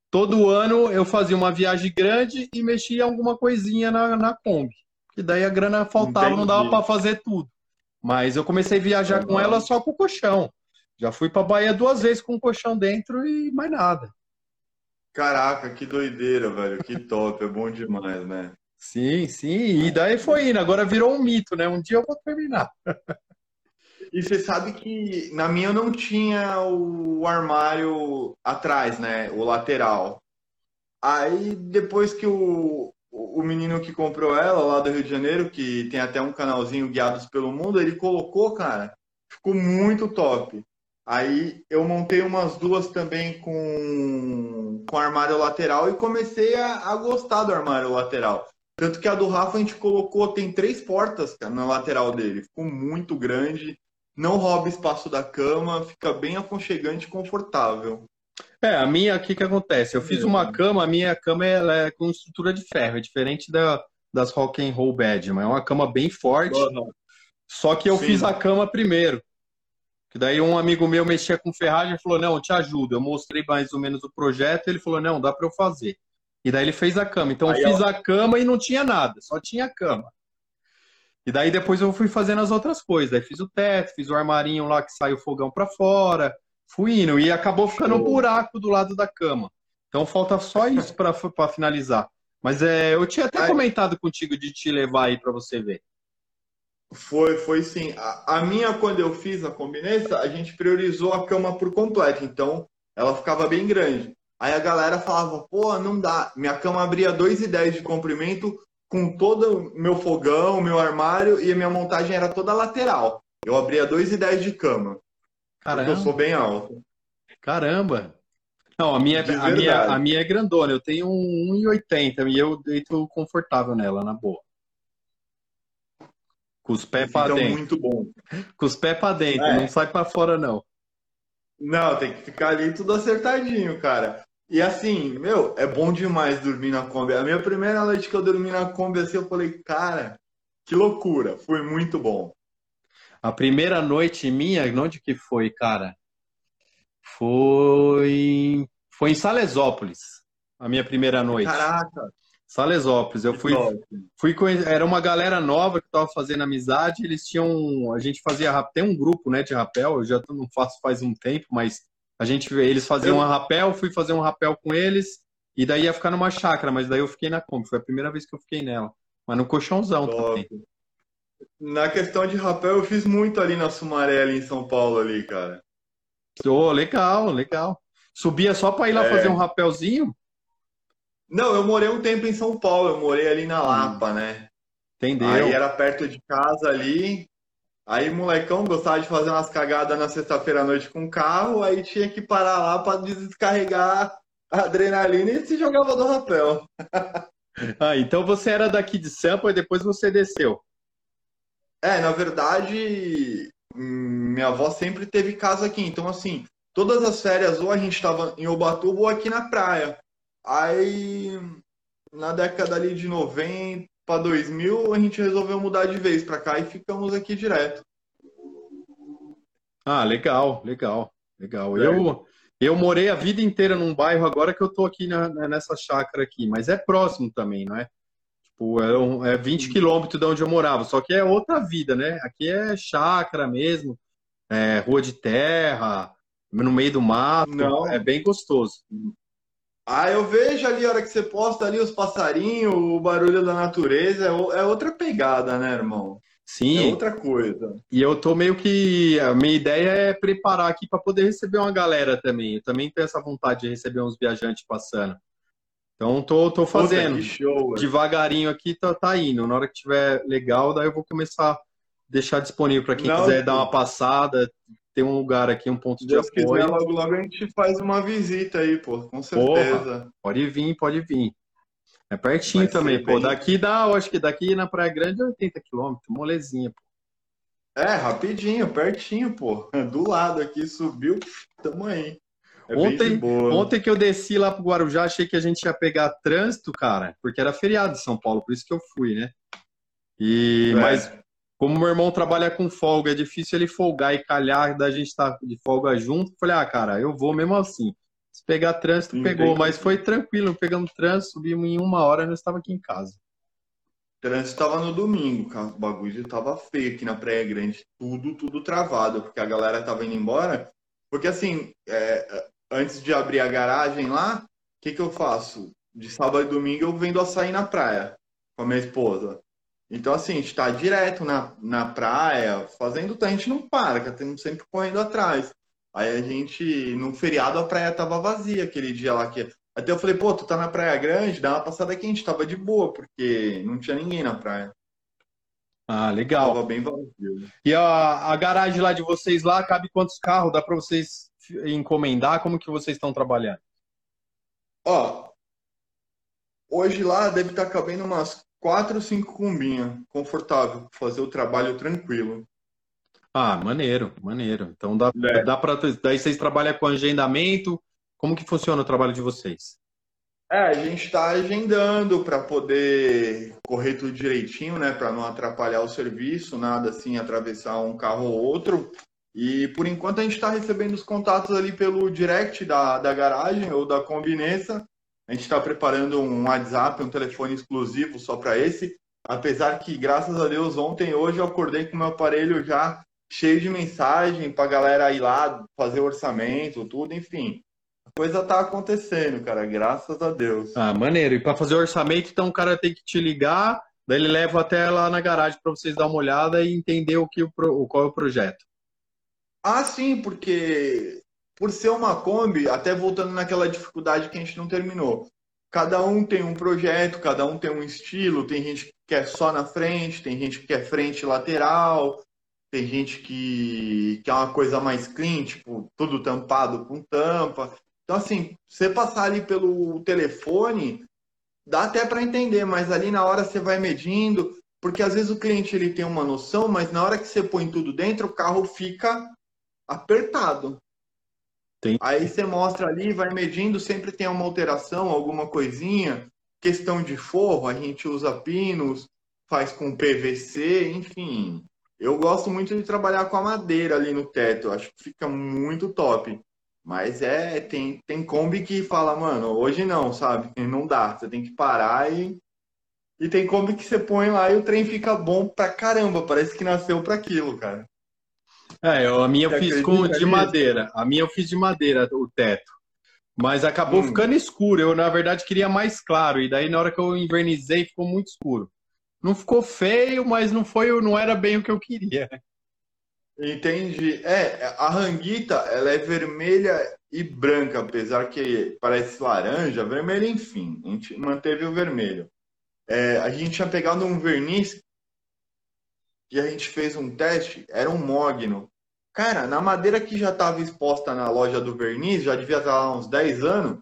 todo ano eu fazia uma viagem grande e mexia alguma coisinha na, na Kombi. Que daí a grana faltava, Entendi. não dava para fazer tudo. Mas eu comecei a viajar com ela só com o colchão. Já fui para Bahia duas vezes com o colchão dentro e mais nada. Caraca, que doideira, velho. Que top, é bom demais, né? Sim, sim. E daí foi indo. Agora virou um mito, né? Um dia eu vou terminar. E você sabe que na minha não tinha o armário atrás, né? O lateral. Aí depois que o, o menino que comprou ela lá do Rio de Janeiro, que tem até um canalzinho Guiados pelo Mundo, ele colocou, cara, ficou muito top. Aí eu montei umas duas também com, com armário lateral e comecei a, a gostar do armário lateral. Tanto que a do Rafa a gente colocou, tem três portas cara, na lateral dele. Ficou muito grande não rouba espaço da cama, fica bem aconchegante e confortável. É, a minha, o que que acontece? Eu fiz uma cama, a minha cama ela é com estrutura de ferro, é diferente da, das rock and roll bed, mas é uma cama bem forte. Uhum. Só que eu Sim. fiz a cama primeiro. Que daí um amigo meu mexia com ferragem e falou: "Não, eu te ajudo". Eu mostrei mais ou menos o projeto, ele falou: "Não, dá para eu fazer". E daí ele fez a cama. Então Aí eu fiz a cama e não tinha nada, só tinha a cama. E daí depois eu fui fazendo as outras coisas. Daí fiz o teto, fiz o armarinho lá que sai o fogão para fora, fui indo. E acabou ficando um buraco do lado da cama. Então falta só isso para finalizar. Mas é, eu tinha até comentado contigo de te levar aí para você ver. Foi, foi sim. A, a, minha, quando eu fiz a combinesta, a gente priorizou a cama por completo. Então ela ficava bem grande. Aí a galera falava, pô, não dá. Minha cama abria 2,10 de comprimento, com todo o meu fogão, meu armário e a minha montagem era toda lateral. Eu abria 2,10 de cama. Caramba. eu sou bem alto. Caramba! Não, a minha, a minha, a minha é grandona. Eu tenho 1,80 e eu deito confortável nela, na boa. Com os pés para dentro. muito bom. Com os pés para dentro, é. não sai para fora, não. Não, tem que ficar ali tudo acertadinho, cara. E assim, meu, é bom demais dormir na Kombi. A minha primeira noite que eu dormi na Kombi, assim, eu falei, cara, que loucura. Foi muito bom. A primeira noite minha, onde que foi, cara? Foi. Foi em Salesópolis. A minha primeira noite. Caraca! Salesópolis. Eu fui, fui com, era uma galera nova que estava fazendo amizade. Eles tinham, a gente fazia tem um grupo, né, de rapel. Eu já não faço faz um tempo, mas a gente, eles faziam eu... um rapel, fui fazer um rapel com eles. e daí ia ficar numa chácara, mas daí eu fiquei na Kombi. Foi a primeira vez que eu fiquei nela. Mas no colchãozão Top. também. Na questão de rapel, eu fiz muito ali na Sumaré, ali em São Paulo, ali, cara. Oh, legal, legal. Subia só para ir lá é... fazer um rapelzinho? Não, eu morei um tempo em São Paulo, eu morei ali na Lapa, né? Entendeu? Aí era perto de casa ali. Aí, molecão, gostava de fazer umas cagadas na sexta-feira à noite com o carro, aí tinha que parar lá para descarregar a adrenalina e se jogava do rapel. ah, então você era daqui de Sampa e depois você desceu. É, na verdade, minha avó sempre teve casa aqui. Então, assim, todas as férias ou a gente estava em Ubatuba ou aqui na praia. Aí, na década ali de 90 para 2000, a gente resolveu mudar de vez para cá e ficamos aqui direto. Ah, legal, legal, legal. É. Eu, eu morei a vida inteira num bairro, agora que eu tô aqui na, nessa chácara aqui, mas é próximo também, não é? Tipo, é, um, é 20 quilômetros de onde eu morava, só que é outra vida, né? Aqui é chácara mesmo, é rua de terra, no meio do mato, Não. é bem gostoso. Ah, eu vejo ali a hora que você posta ali os passarinhos, o barulho da natureza, é, é outra pegada, né, irmão? Sim. É outra coisa. E eu tô meio que. A minha ideia é preparar aqui para poder receber uma galera também. Eu também tenho essa vontade de receber uns viajantes passando. Então tô, tô fazendo. Puta, show, Devagarinho aqui tá, tá indo. Na hora que tiver legal, daí eu vou começar a deixar disponível para quem Não, quiser dar uma passada. Tem um lugar aqui, um ponto Deus de apoio. Quiser, logo, logo a gente faz uma visita aí, pô, com certeza. Porra, pode vir, pode vir. É pertinho Vai também, pô. Bem... Daqui dá, eu acho que daqui na Praia Grande é 80 quilômetros, molezinha, pô. É, rapidinho, pertinho, pô. Do lado aqui, subiu, tamo aí. É ontem, ontem que eu desci lá pro Guarujá, achei que a gente ia pegar trânsito, cara, porque era feriado de São Paulo, por isso que eu fui, né? E, é. Mas como meu irmão trabalha com folga, é difícil ele folgar e calhar da gente estar tá de folga junto. Falei, ah, cara, eu vou mesmo assim. Se pegar trânsito, pegou, mas foi tranquilo. Pegamos trânsito, subimos em uma hora e nós estava aqui em casa. Trânsito estava no domingo, cara. O bagulho estava feio aqui na Praia Grande. Tudo, tudo travado, porque a galera estava indo embora. Porque assim, é, antes de abrir a garagem lá, o que, que eu faço? De sábado e domingo eu vendo açaí na praia com a minha esposa. Então, assim, a gente está direto na, na praia, fazendo a gente não para, que estamos sempre correndo atrás. Aí a gente, no feriado, a praia tava vazia aquele dia lá. Que... Até eu falei, pô, tu tá na Praia Grande, dá uma passada aqui, a gente tava de boa, porque não tinha ninguém na praia. Ah, legal. Tava bem vazio. E a, a garagem lá de vocês lá, cabe quantos carros? Dá para vocês encomendar? Como que vocês estão trabalhando? Ó, hoje lá deve estar tá cabendo umas quatro, cinco combinhas, confortável, fazer o trabalho tranquilo. Ah, maneiro, maneiro. Então dá, é. dá para. Daí vocês trabalham com agendamento. Como que funciona o trabalho de vocês? É, a gente está agendando para poder correr tudo direitinho, né? Para não atrapalhar o serviço, nada assim, atravessar um carro ou outro. E por enquanto a gente está recebendo os contatos ali pelo direct da, da garagem ou da combinessa. A gente está preparando um WhatsApp, um telefone exclusivo só para esse. Apesar que, graças a Deus, ontem hoje eu acordei com o meu aparelho já cheio de mensagem para galera ir lá fazer orçamento, tudo, enfim. A coisa tá acontecendo, cara, graças a Deus. Ah, maneiro. E para fazer orçamento, então o cara tem que te ligar, daí ele leva até lá na garagem para vocês dar uma olhada e entender o que o qual é o projeto. Ah, sim, porque por ser uma Kombi, até voltando naquela dificuldade que a gente não terminou. Cada um tem um projeto, cada um tem um estilo, tem gente que quer só na frente, tem gente que quer frente lateral, tem gente que quer uma coisa mais clean, tipo, tudo tampado com tampa. Então, assim, você passar ali pelo telefone, dá até para entender, mas ali na hora você vai medindo, porque às vezes o cliente ele tem uma noção, mas na hora que você põe tudo dentro, o carro fica apertado. Tem. Aí você mostra ali, vai medindo, sempre tem uma alteração, alguma coisinha. Questão de forro, a gente usa pinos, faz com PVC, enfim. Eu gosto muito de trabalhar com a madeira ali no teto, acho que fica muito top. Mas é, tem, tem Kombi que fala, mano, hoje não, sabe? Não dá, você tem que parar e. E tem Kombi que você põe lá e o trem fica bom pra caramba, parece que nasceu para aquilo, cara. É, eu, a minha eu fiz com, de madeira. A minha eu fiz de madeira, o teto. Mas acabou hum. ficando escuro. Eu, na verdade, queria mais claro. E daí, na hora que eu invernizei, ficou muito escuro. Não ficou feio, mas não foi, não era bem o que eu queria. Entendi. É, a ranguita, ela é vermelha e branca, apesar que parece laranja, vermelho, enfim. A gente manteve o vermelho. É, a gente tinha pegado um verniz e a gente fez um teste, era um mogno. Cara, na madeira que já estava exposta na loja do verniz, já devia estar lá uns 10 anos,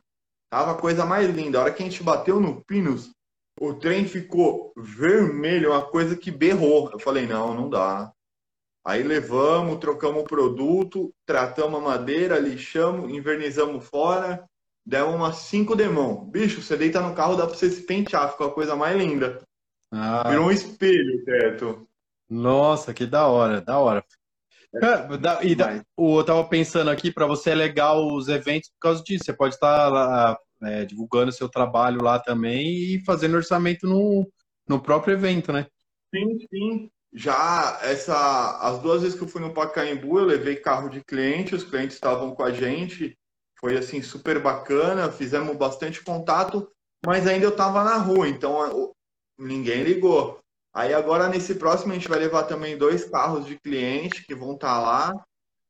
tava a coisa mais linda. A hora que a gente bateu no Pinus, o trem ficou vermelho, uma coisa que berrou. Eu falei, não, não dá. Aí levamos, trocamos o produto, tratamos a madeira, lixamos, invernizamos fora, demos umas 5 demão. Bicho, você deita no carro, dá pra você se pentear, ficou a coisa mais linda. Ah. Virou um espelho teto. Nossa, que da hora, da hora. É, e da, eu tava pensando aqui, para você é legal os eventos por causa disso. Você pode estar lá, é, divulgando seu trabalho lá também e fazendo orçamento no, no próprio evento, né? Sim, sim. Já essa, as duas vezes que eu fui no Pacaembu, eu levei carro de cliente, os clientes estavam com a gente, foi assim super bacana, fizemos bastante contato, mas ainda eu estava na rua, então ninguém ligou. Aí agora nesse próximo a gente vai levar também dois carros de cliente que vão estar tá lá.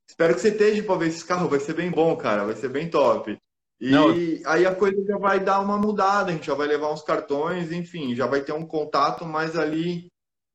Espero que você esteja para ver esses carros, vai ser bem bom, cara, vai ser bem top. E Não. aí a coisa já vai dar uma mudada, a gente já vai levar uns cartões, enfim, já vai ter um contato mais ali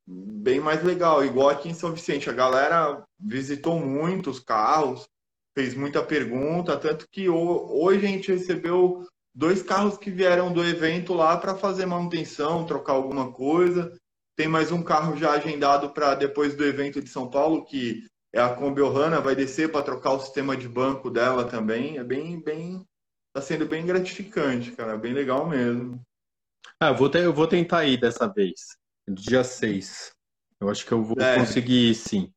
bem mais legal, igual aqui em São Vicente. A galera visitou muitos carros, fez muita pergunta, tanto que hoje a gente recebeu dois carros que vieram do evento lá para fazer manutenção, trocar alguma coisa. Tem mais um carro já agendado para depois do evento de São Paulo, que é a Kombi Ohana, vai descer para trocar o sistema de banco dela também. É bem, bem, tá sendo bem gratificante, cara, bem legal mesmo. Ah, eu vou, ter, eu vou tentar ir dessa vez, dia 6. Eu acho que eu vou é. conseguir ir, sim.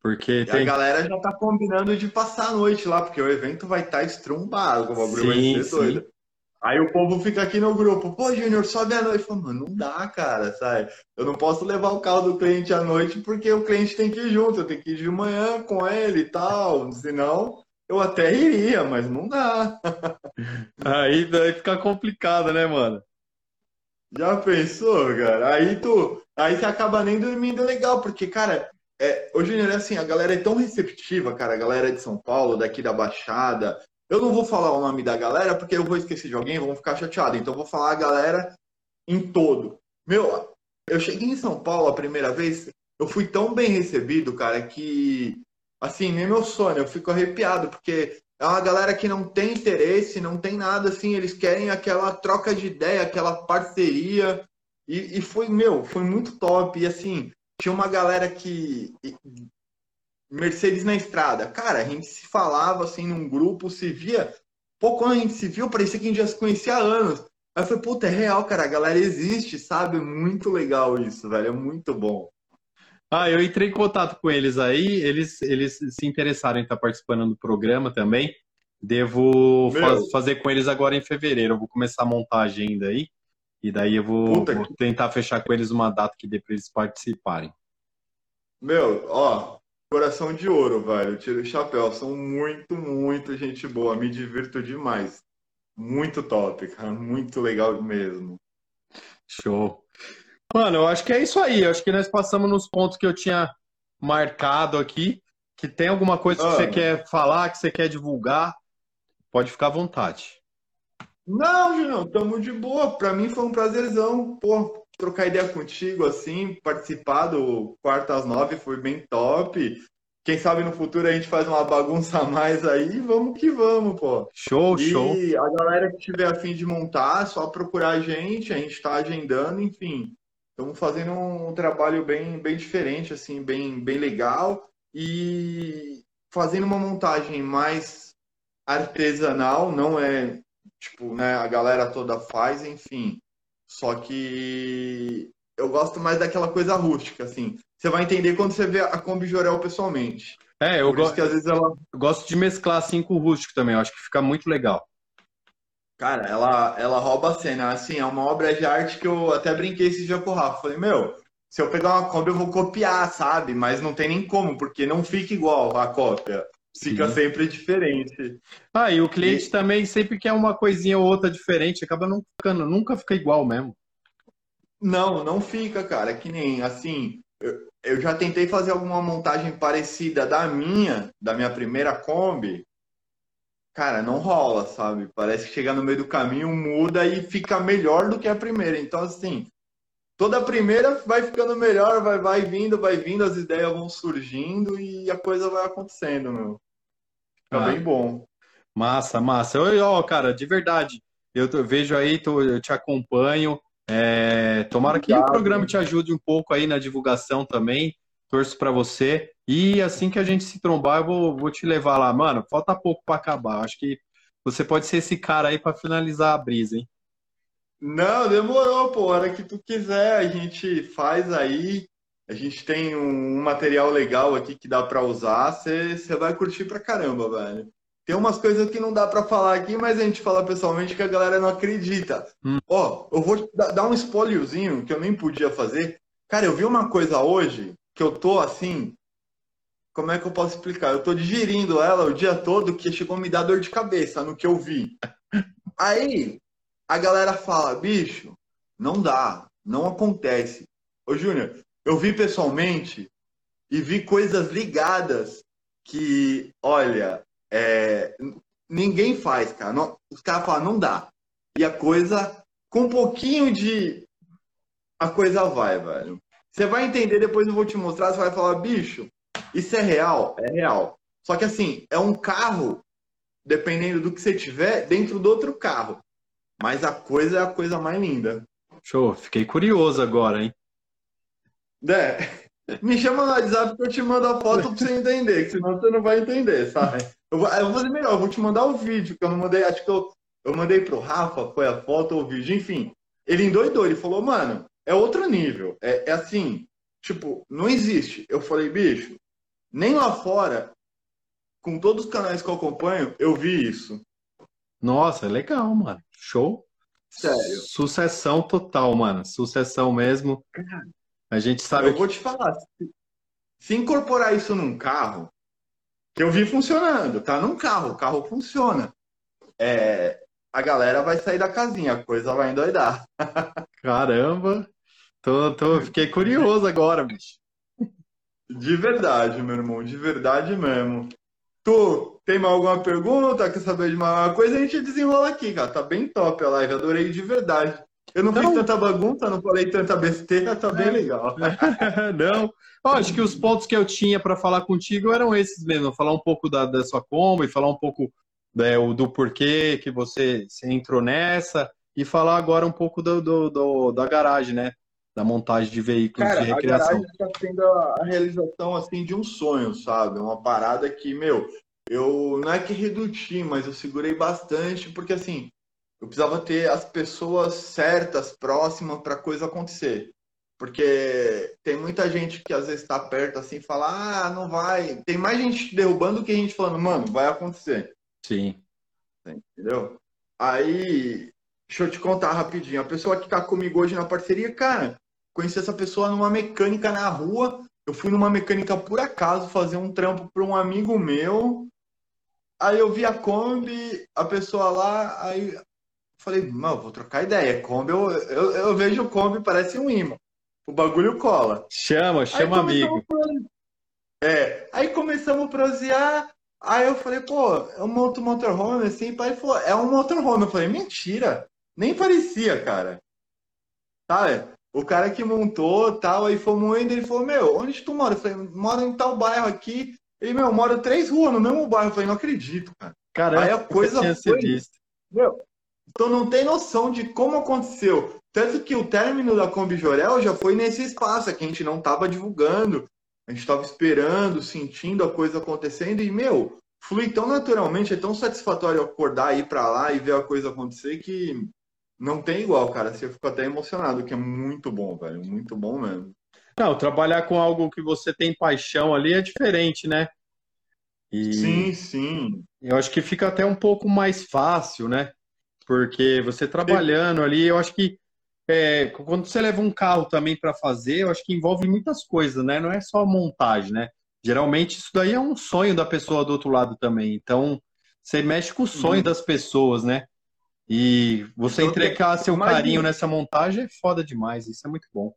Porque tem... a galera já tá combinando de passar a noite lá, porque o evento vai estar tá estrumbado, o bagulho vai ser sim. doido. Aí o povo fica aqui no grupo, pô, Júnior, sobe à noite. Falo, mano, não dá, cara, sabe? Eu não posso levar o carro do cliente à noite porque o cliente tem que ir junto, eu tenho que ir de manhã com ele e tal. Senão, eu até iria, mas não dá. Aí vai ficar complicado, né, mano? Já pensou, cara? Aí tu. Aí você acaba nem dormindo legal, porque, cara, é, ô Júnior, é assim, a galera é tão receptiva, cara, a galera de São Paulo, daqui da Baixada, eu não vou falar o nome da galera porque eu vou esquecer de alguém, vão ficar chateados. Então eu vou falar a galera em todo. Meu, eu cheguei em São Paulo a primeira vez, eu fui tão bem recebido, cara, que assim, nem meu sonho, eu fico arrepiado porque é uma galera que não tem interesse, não tem nada assim, eles querem aquela troca de ideia, aquela parceria. E, e foi, meu, foi muito top. E assim, tinha uma galera que Mercedes na estrada. Cara, a gente se falava assim num grupo, se via. Pô, quando a gente se viu, parecia que a gente já se conhecia há anos. Aí eu falei, puta, é real, cara, a galera existe, sabe? Muito legal isso, velho, é muito bom. Ah, eu entrei em contato com eles aí, eles, eles se interessaram em estar participando do programa também. Devo faz, fazer com eles agora em fevereiro. Eu vou começar a montar a agenda aí. E daí eu vou, vou tentar fechar com eles uma data que dê para eles participarem. Meu, ó, coração de ouro, velho. Tiro o chapéu. São muito, muito gente boa. Me divirto demais. Muito top, cara. Muito legal mesmo. Show. Mano, eu acho que é isso aí. Eu acho que nós passamos nos pontos que eu tinha marcado aqui. Que tem alguma coisa que você quer falar, que você quer divulgar, pode ficar à vontade. Não, Julião, tamo de boa. Pra mim foi um prazerzão. Pô, trocar ideia contigo, assim, participar do quarto às nove foi bem top. Quem sabe no futuro a gente faz uma bagunça a mais aí, vamos que vamos, pô. Show, e show. E a galera que tiver afim de montar, é só procurar a gente, a gente está agendando, enfim. Estamos fazendo um trabalho bem, bem diferente, assim, bem, bem legal. E fazendo uma montagem mais artesanal, não é tipo, né, a galera toda faz, enfim. Só que eu gosto mais daquela coisa rústica, assim. Você vai entender quando você vê a Kombi Jorel pessoalmente. É, eu gosto que às vezes ela eu gosto de mesclar assim com o rústico também, eu acho que fica muito legal. Cara, ela, ela rouba a cena. Assim, é uma obra de arte que eu até brinquei esse dia com o Rafa. Falei, meu, se eu pegar uma Kombi eu vou copiar, sabe? Mas não tem nem como, porque não fica igual a cópia. Fica Sim. sempre diferente. Ah, e o cliente E- também sempre quer uma coisinha ou outra diferente, acaba não ficando, nunca fica igual mesmo. Não, não fica, cara. Que nem assim. Eu, eu já tentei fazer alguma montagem parecida da minha, da minha primeira Kombi. Cara, não rola, sabe? Parece que chega no meio do caminho, muda e fica melhor do que a primeira. Então, assim, toda primeira vai ficando melhor, vai, vai vindo, vai vindo, as ideias vão surgindo e a coisa vai acontecendo, meu. Fica Ah. bem bom. Massa, massa. Oi, ó, cara, de verdade. Eu, tô- eu vejo aí, tô- eu te acompanho. É, tomara que o Obrigado. programa te ajude um pouco aí na divulgação também. Torço pra você. E assim que a gente se trombar, eu vou, vou te levar lá. Mano, falta pouco pra acabar. Acho que você pode ser esse cara aí pra finalizar a brisa, hein? Não, demorou, pô. A hora que tu quiser, a gente faz aí. A gente tem um, um material legal aqui que dá pra usar. Você vai curtir pra caramba, velho. Tem umas coisas que não dá pra falar aqui, mas a gente fala pessoalmente que a galera não acredita. Hum. Ó, eu vou da- dar um spoilerzinho que eu nem podia fazer. Cara, eu vi uma coisa hoje que eu tô assim. Como é que eu posso explicar? Eu tô digerindo ela o dia todo que chegou a me dar dor de cabeça no que eu vi. Aí a galera fala, bicho, não dá, não acontece. Ô, Júnior, eu vi pessoalmente e vi coisas ligadas que, olha, é, ninguém faz, cara. Não- os caras falam, não dá. E a coisa, com um pouquinho de. A coisa vai, velho. Você vai entender, depois eu vou te mostrar, você vai falar, bicho, isso é real? É real. Só que assim, é um carro, dependendo do que você tiver, dentro do outro carro. Mas a coisa é a coisa mais linda. Show, fiquei curioso agora, hein? É, me chama no WhatsApp que eu te mando a foto pra você entender, que senão você não vai entender, sabe? Eu vou, eu vou fazer melhor, eu vou te mandar o vídeo, que eu não mandei, acho que eu, eu mandei pro Rafa, foi a foto ou o vídeo, enfim. Ele endoidou, ele falou, mano, é outro nível. É, é assim, tipo, não existe. Eu falei, bicho, nem lá fora, com todos os canais que eu acompanho, eu vi isso. Nossa, legal, mano. Show. Sério. Sucessão total, mano. Sucessão mesmo. A gente sabe Eu vou te falar, se, incorporar isso num carro, que eu vi funcionando, tá? Num carro, o carro funciona. É, a galera vai sair da casinha, a coisa vai endoidar. Caramba, tô, tô, fiquei curioso agora, bicho. De verdade, meu irmão, de verdade mesmo. Tu tem mais alguma pergunta? Quer saber de mais alguma coisa? A gente desenrola aqui, cara. Tá bem top a live, adorei de verdade. Eu não Então- fiz tanta bagunça, não falei tanta besteira, tá bem legal. Não, Ó, acho que os pontos que eu tinha para falar contigo eram esses mesmo. Falar um pouco da, da sua Kombi, falar um pouco né, do porquê que você, entrou nessa e falar agora um pouco do, do- do- da garagem, né? Da montagem de veículos Cara, de a recreação. garagem está sendo a a realização assim de um sonho, sabe? Uma parada que, meu, eu não é que reduti, mas eu segurei bastante porque assim, eu precisava ter as pessoas certas, próximas para a coisa acontecer. Porque tem muita gente que às vezes está perto assim, fala: "Ah, não vai". Tem mais gente derrubando que gente falando: "Mano, vai acontecer". Sim. Entendeu? Aí, deixa eu te contar rapidinho. A pessoa que tá comigo hoje na parceria, cara, conheci essa pessoa numa mecânica na rua. Eu fui numa mecânica por acaso fazer um trampo para um amigo meu. Aí eu vi a Kombi, a pessoa lá, aí falei, mano, vou trocar ideia. Kombi, eu, eu, eu vejo o Kombi, parece um imã. O bagulho cola. Chama, chama amigo. a- É, aí começamos a prosear. Aí eu falei, pô, eu monto motorhome assim. Pai falou, é um motorhome. Eu falei, mentira. Nem parecia, cara. Sabe? O cara que montou tal, aí fomos indo, ele falou, meu, onde tu mora? Eu falei, moro em tal bairro aqui. Ele, meu, mora três ruas no mesmo bairro. Eu falei, não acredito, cara. Caramba, Aí a coisa foi-. Meu, então não tem noção de como aconteceu. Tanto que o término da Kombi Jorel já foi nesse espaço, é que a gente não estava divulgando. A gente estava esperando, sentindo a coisa acontecendo e, meu, flui tão naturalmente, é tão satisfatório acordar, ir para lá e ver a coisa acontecer que não tem igual, cara. Você fica até emocionado, que é muito bom, velho. Muito bom mesmo. Não, trabalhar com algo que você tem paixão ali é diferente, né? E Sim, sim. eu acho que fica até um pouco mais fácil, né? Porque você trabalhando ali, eu acho que é, quando você leva um carro também para fazer, eu acho que envolve muitas coisas, né? Não é só montagem, né? geralmente isso daí é um sonho da pessoa do outro lado também. Então, você mexe com o sonho uhum. das pessoas, né? E você então, entregar seu carinho nessa montagem é foda demais, isso é muito bom.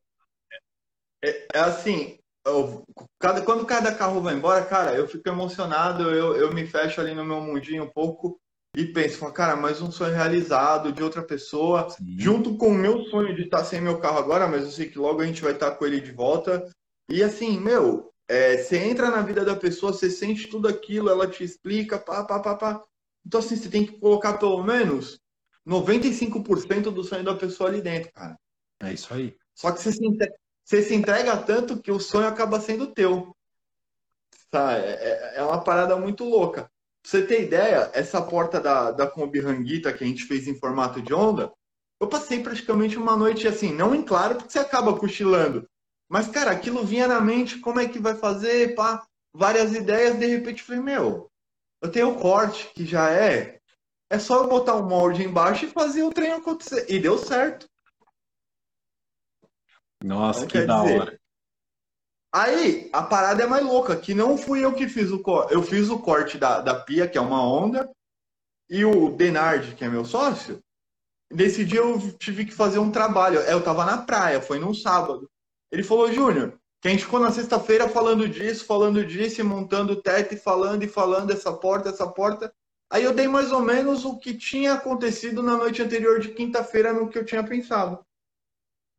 É, é assim, eu, cada, quando cada carro vai embora, cara, eu fico emocionado, eu, eu me fecho ali no meu mundinho um pouco e penso, cara, mais um sonho realizado de outra pessoa, Sim. junto com o meu sonho de estar sem meu carro agora, mas eu sei que logo a gente vai estar com ele de volta. E assim, meu, é, você entra na vida da pessoa, você sente tudo aquilo, ela te explica, pá, pá, pá, pá. Então, assim, você tem que colocar pelo menos 95% do sonho da pessoa ali dentro, cara. É isso aí. Só que você se, entrega, você se entrega tanto que o sonho acaba sendo teu. É, é, é uma parada muito louca. Você ter ideia, essa porta da, da Kombi Ranguita que a gente fez em formato de onda, eu passei praticamente uma noite assim, não em claro, porque você acaba cochilando. Mas, cara, aquilo vinha na mente, como é que vai fazer, pá, várias ideias, de repente falei, meu, eu tenho o corte, que já é. É só eu botar um molde embaixo e fazer o trem acontecer. E deu certo. Nossa, então, que da dizer, hora. Aí, a parada é mais louca, que não fui eu que fiz o corte. Eu fiz o corte da, da pia, que é uma onda, e o Denard, que é meu sócio, nesse dia eu tive que fazer um trabalho. Eu tava na praia, foi num sábado. Ele falou, Júnior, que a gente ficou na sexta-feira falando disso, falando disso, e montando o teto, e falando e falando essa porta, essa porta. Aí eu dei mais ou menos o que tinha acontecido na noite anterior de quinta-feira no que eu tinha pensado.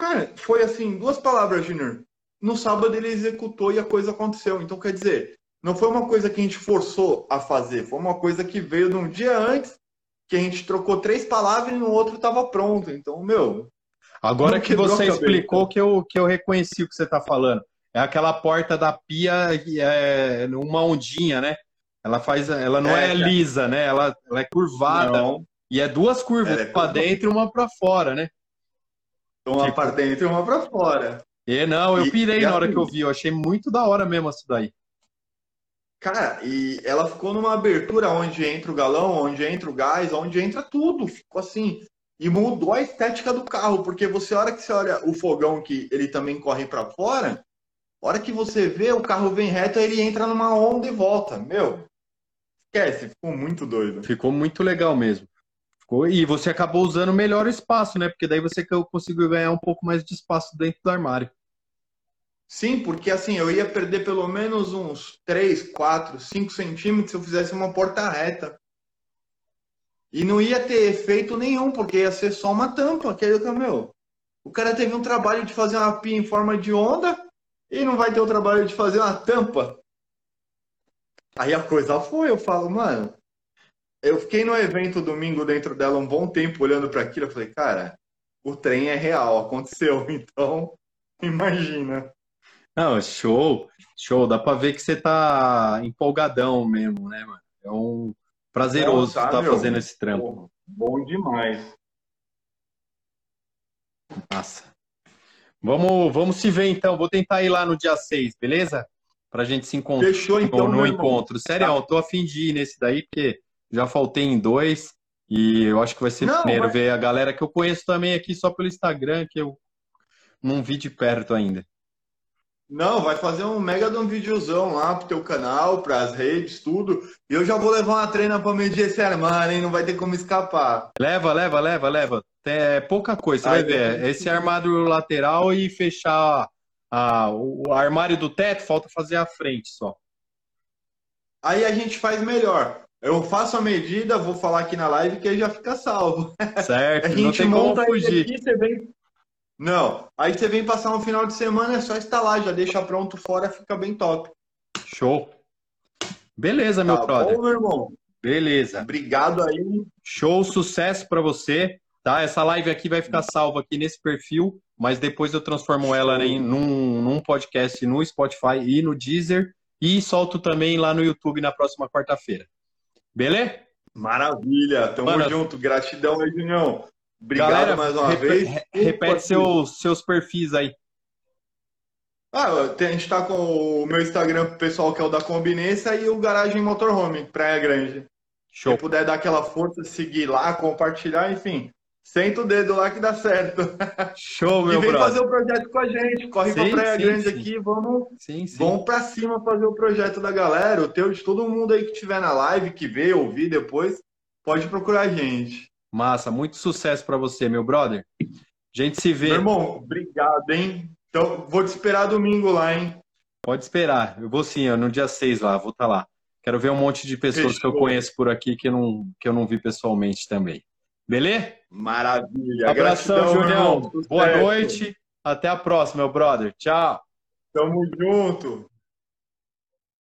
Cara, foi assim, duas palavras, Junior. No sábado ele executou e a coisa aconteceu. Então, quer dizer, não foi uma coisa que a gente forçou a fazer, foi uma coisa que veio de um dia antes, que a gente trocou três palavras e no outro estava pronto. Então, meu. Agora que você explicou que eu, que eu reconheci o que você está falando. É aquela porta da pia, é uma ondinha, né? Ela faz, ela não é, é lisa, né? Ela, ela é curvada. Não. E é duas curvas, é para dentro e uma para fora, né? Uma tipo... para dentro e uma para fora. É, não, eu pirei e, na hora assim, que eu vi, eu achei muito da hora mesmo isso daí. Cara, e ela ficou numa abertura onde entra o galão, onde entra o gás, onde entra tudo. Ficou assim. E mudou a estética do carro, porque você, a hora que você olha o fogão que ele também corre para fora, a hora que você vê o carro vem reto, ele entra numa onda e volta. Meu, esquece, ficou muito doido. Ficou muito legal mesmo. E você acabou usando melhor o espaço, né? Porque daí você conseguiu ganhar um pouco mais de espaço dentro do armário. Sim, porque assim, eu ia perder pelo menos uns 3, 4, 5 centímetros se eu fizesse uma porta reta. E não ia ter efeito nenhum, porque ia ser só uma tampa. Que é meu. O cara teve um trabalho de fazer uma pia em forma de onda, e não vai ter o trabalho de fazer uma tampa. Aí a coisa foi, eu falo, mano. Eu fiquei no evento domingo dentro dela um bom tempo olhando para aquilo. Eu falei, cara, o trem é real, aconteceu. Então, imagina. Não, show, show. Dá pra ver que você tá empolgadão mesmo, né, mano? É um prazeroso estar tá fazendo esse trampo. Bom demais. Massa. Vamos, vamos se ver então. Vou tentar ir lá no dia 6, beleza? Pra gente se encontrar Fechou, então, no encontro. Sério, tá. eu tô afim de ir nesse daí, porque já faltei em dois. E eu acho que vai ser não, primeiro mas... ver a galera que eu conheço também aqui só pelo Instagram, que eu não vi de perto ainda. Não, vai fazer um mega de um videozão lá pro teu canal, pras redes, tudo. E eu já vou levar uma treina pra medir esse armário, hein? Não vai ter como escapar. Leva, leva, leva, leva. É pouca coisa, você vai ver. Esse armário lateral e fechar a, o armário do teto, falta fazer a frente só. Aí a gente faz melhor. Eu faço a medida, vou falar aqui na live que aí já fica salvo. Certo, a gente não tem monta como fugir. Aqui, você vem não. Aí você vem passar um final de semana, é só instalar, já deixa pronto fora, fica bem top. Show. Beleza, meu tá brother. Bom, meu irmão. Beleza. Obrigado aí. Show, sucesso para você. Tá? Essa live aqui vai ficar salva aqui nesse perfil, mas depois eu transformo ela em num, num podcast no Spotify e no Deezer e solto também lá no YouTube na próxima quarta-feira. Beleza? Maravilha. Tamo Mano, junto. Gratidão, Edinho. Obrigado Galera, mais uma rep vez. Repete seus, seus perfis aí. Ah, a gente tá com o meu Instagram pessoal, que é o da Combinência, e o Garagem Motorhome, Praia Grande. Show. Se puder dar aquela força, seguir lá, compartilhar, enfim. Senta o dedo lá que dá certo. Show, E meu vem brother. fazer o projeto com a gente. Corre Sim, pra Praia sim, Grande sim. aqui, vamos, Sim, sim. vamos pra cima fazer o projeto da galera. O teu de todo mundo aí que estiver na live, que vê, ouvir depois, pode procurar a gente. Massa, muito sucesso pra você, meu brother. A gente se vê. Meu irmão, obrigado, hein? Então, vou te esperar domingo lá, hein? Pode esperar. Eu vou sim, no dia 6 lá, vou estar lá. Quero ver um monte de pessoas que eu Fechou. conheço por aqui que não, que eu não vi pessoalmente também. Beleza? Maravilha. Abração, Gratidão, Julião. Boa noite. Até a próxima, meu brother. Tchau. Tamo junto.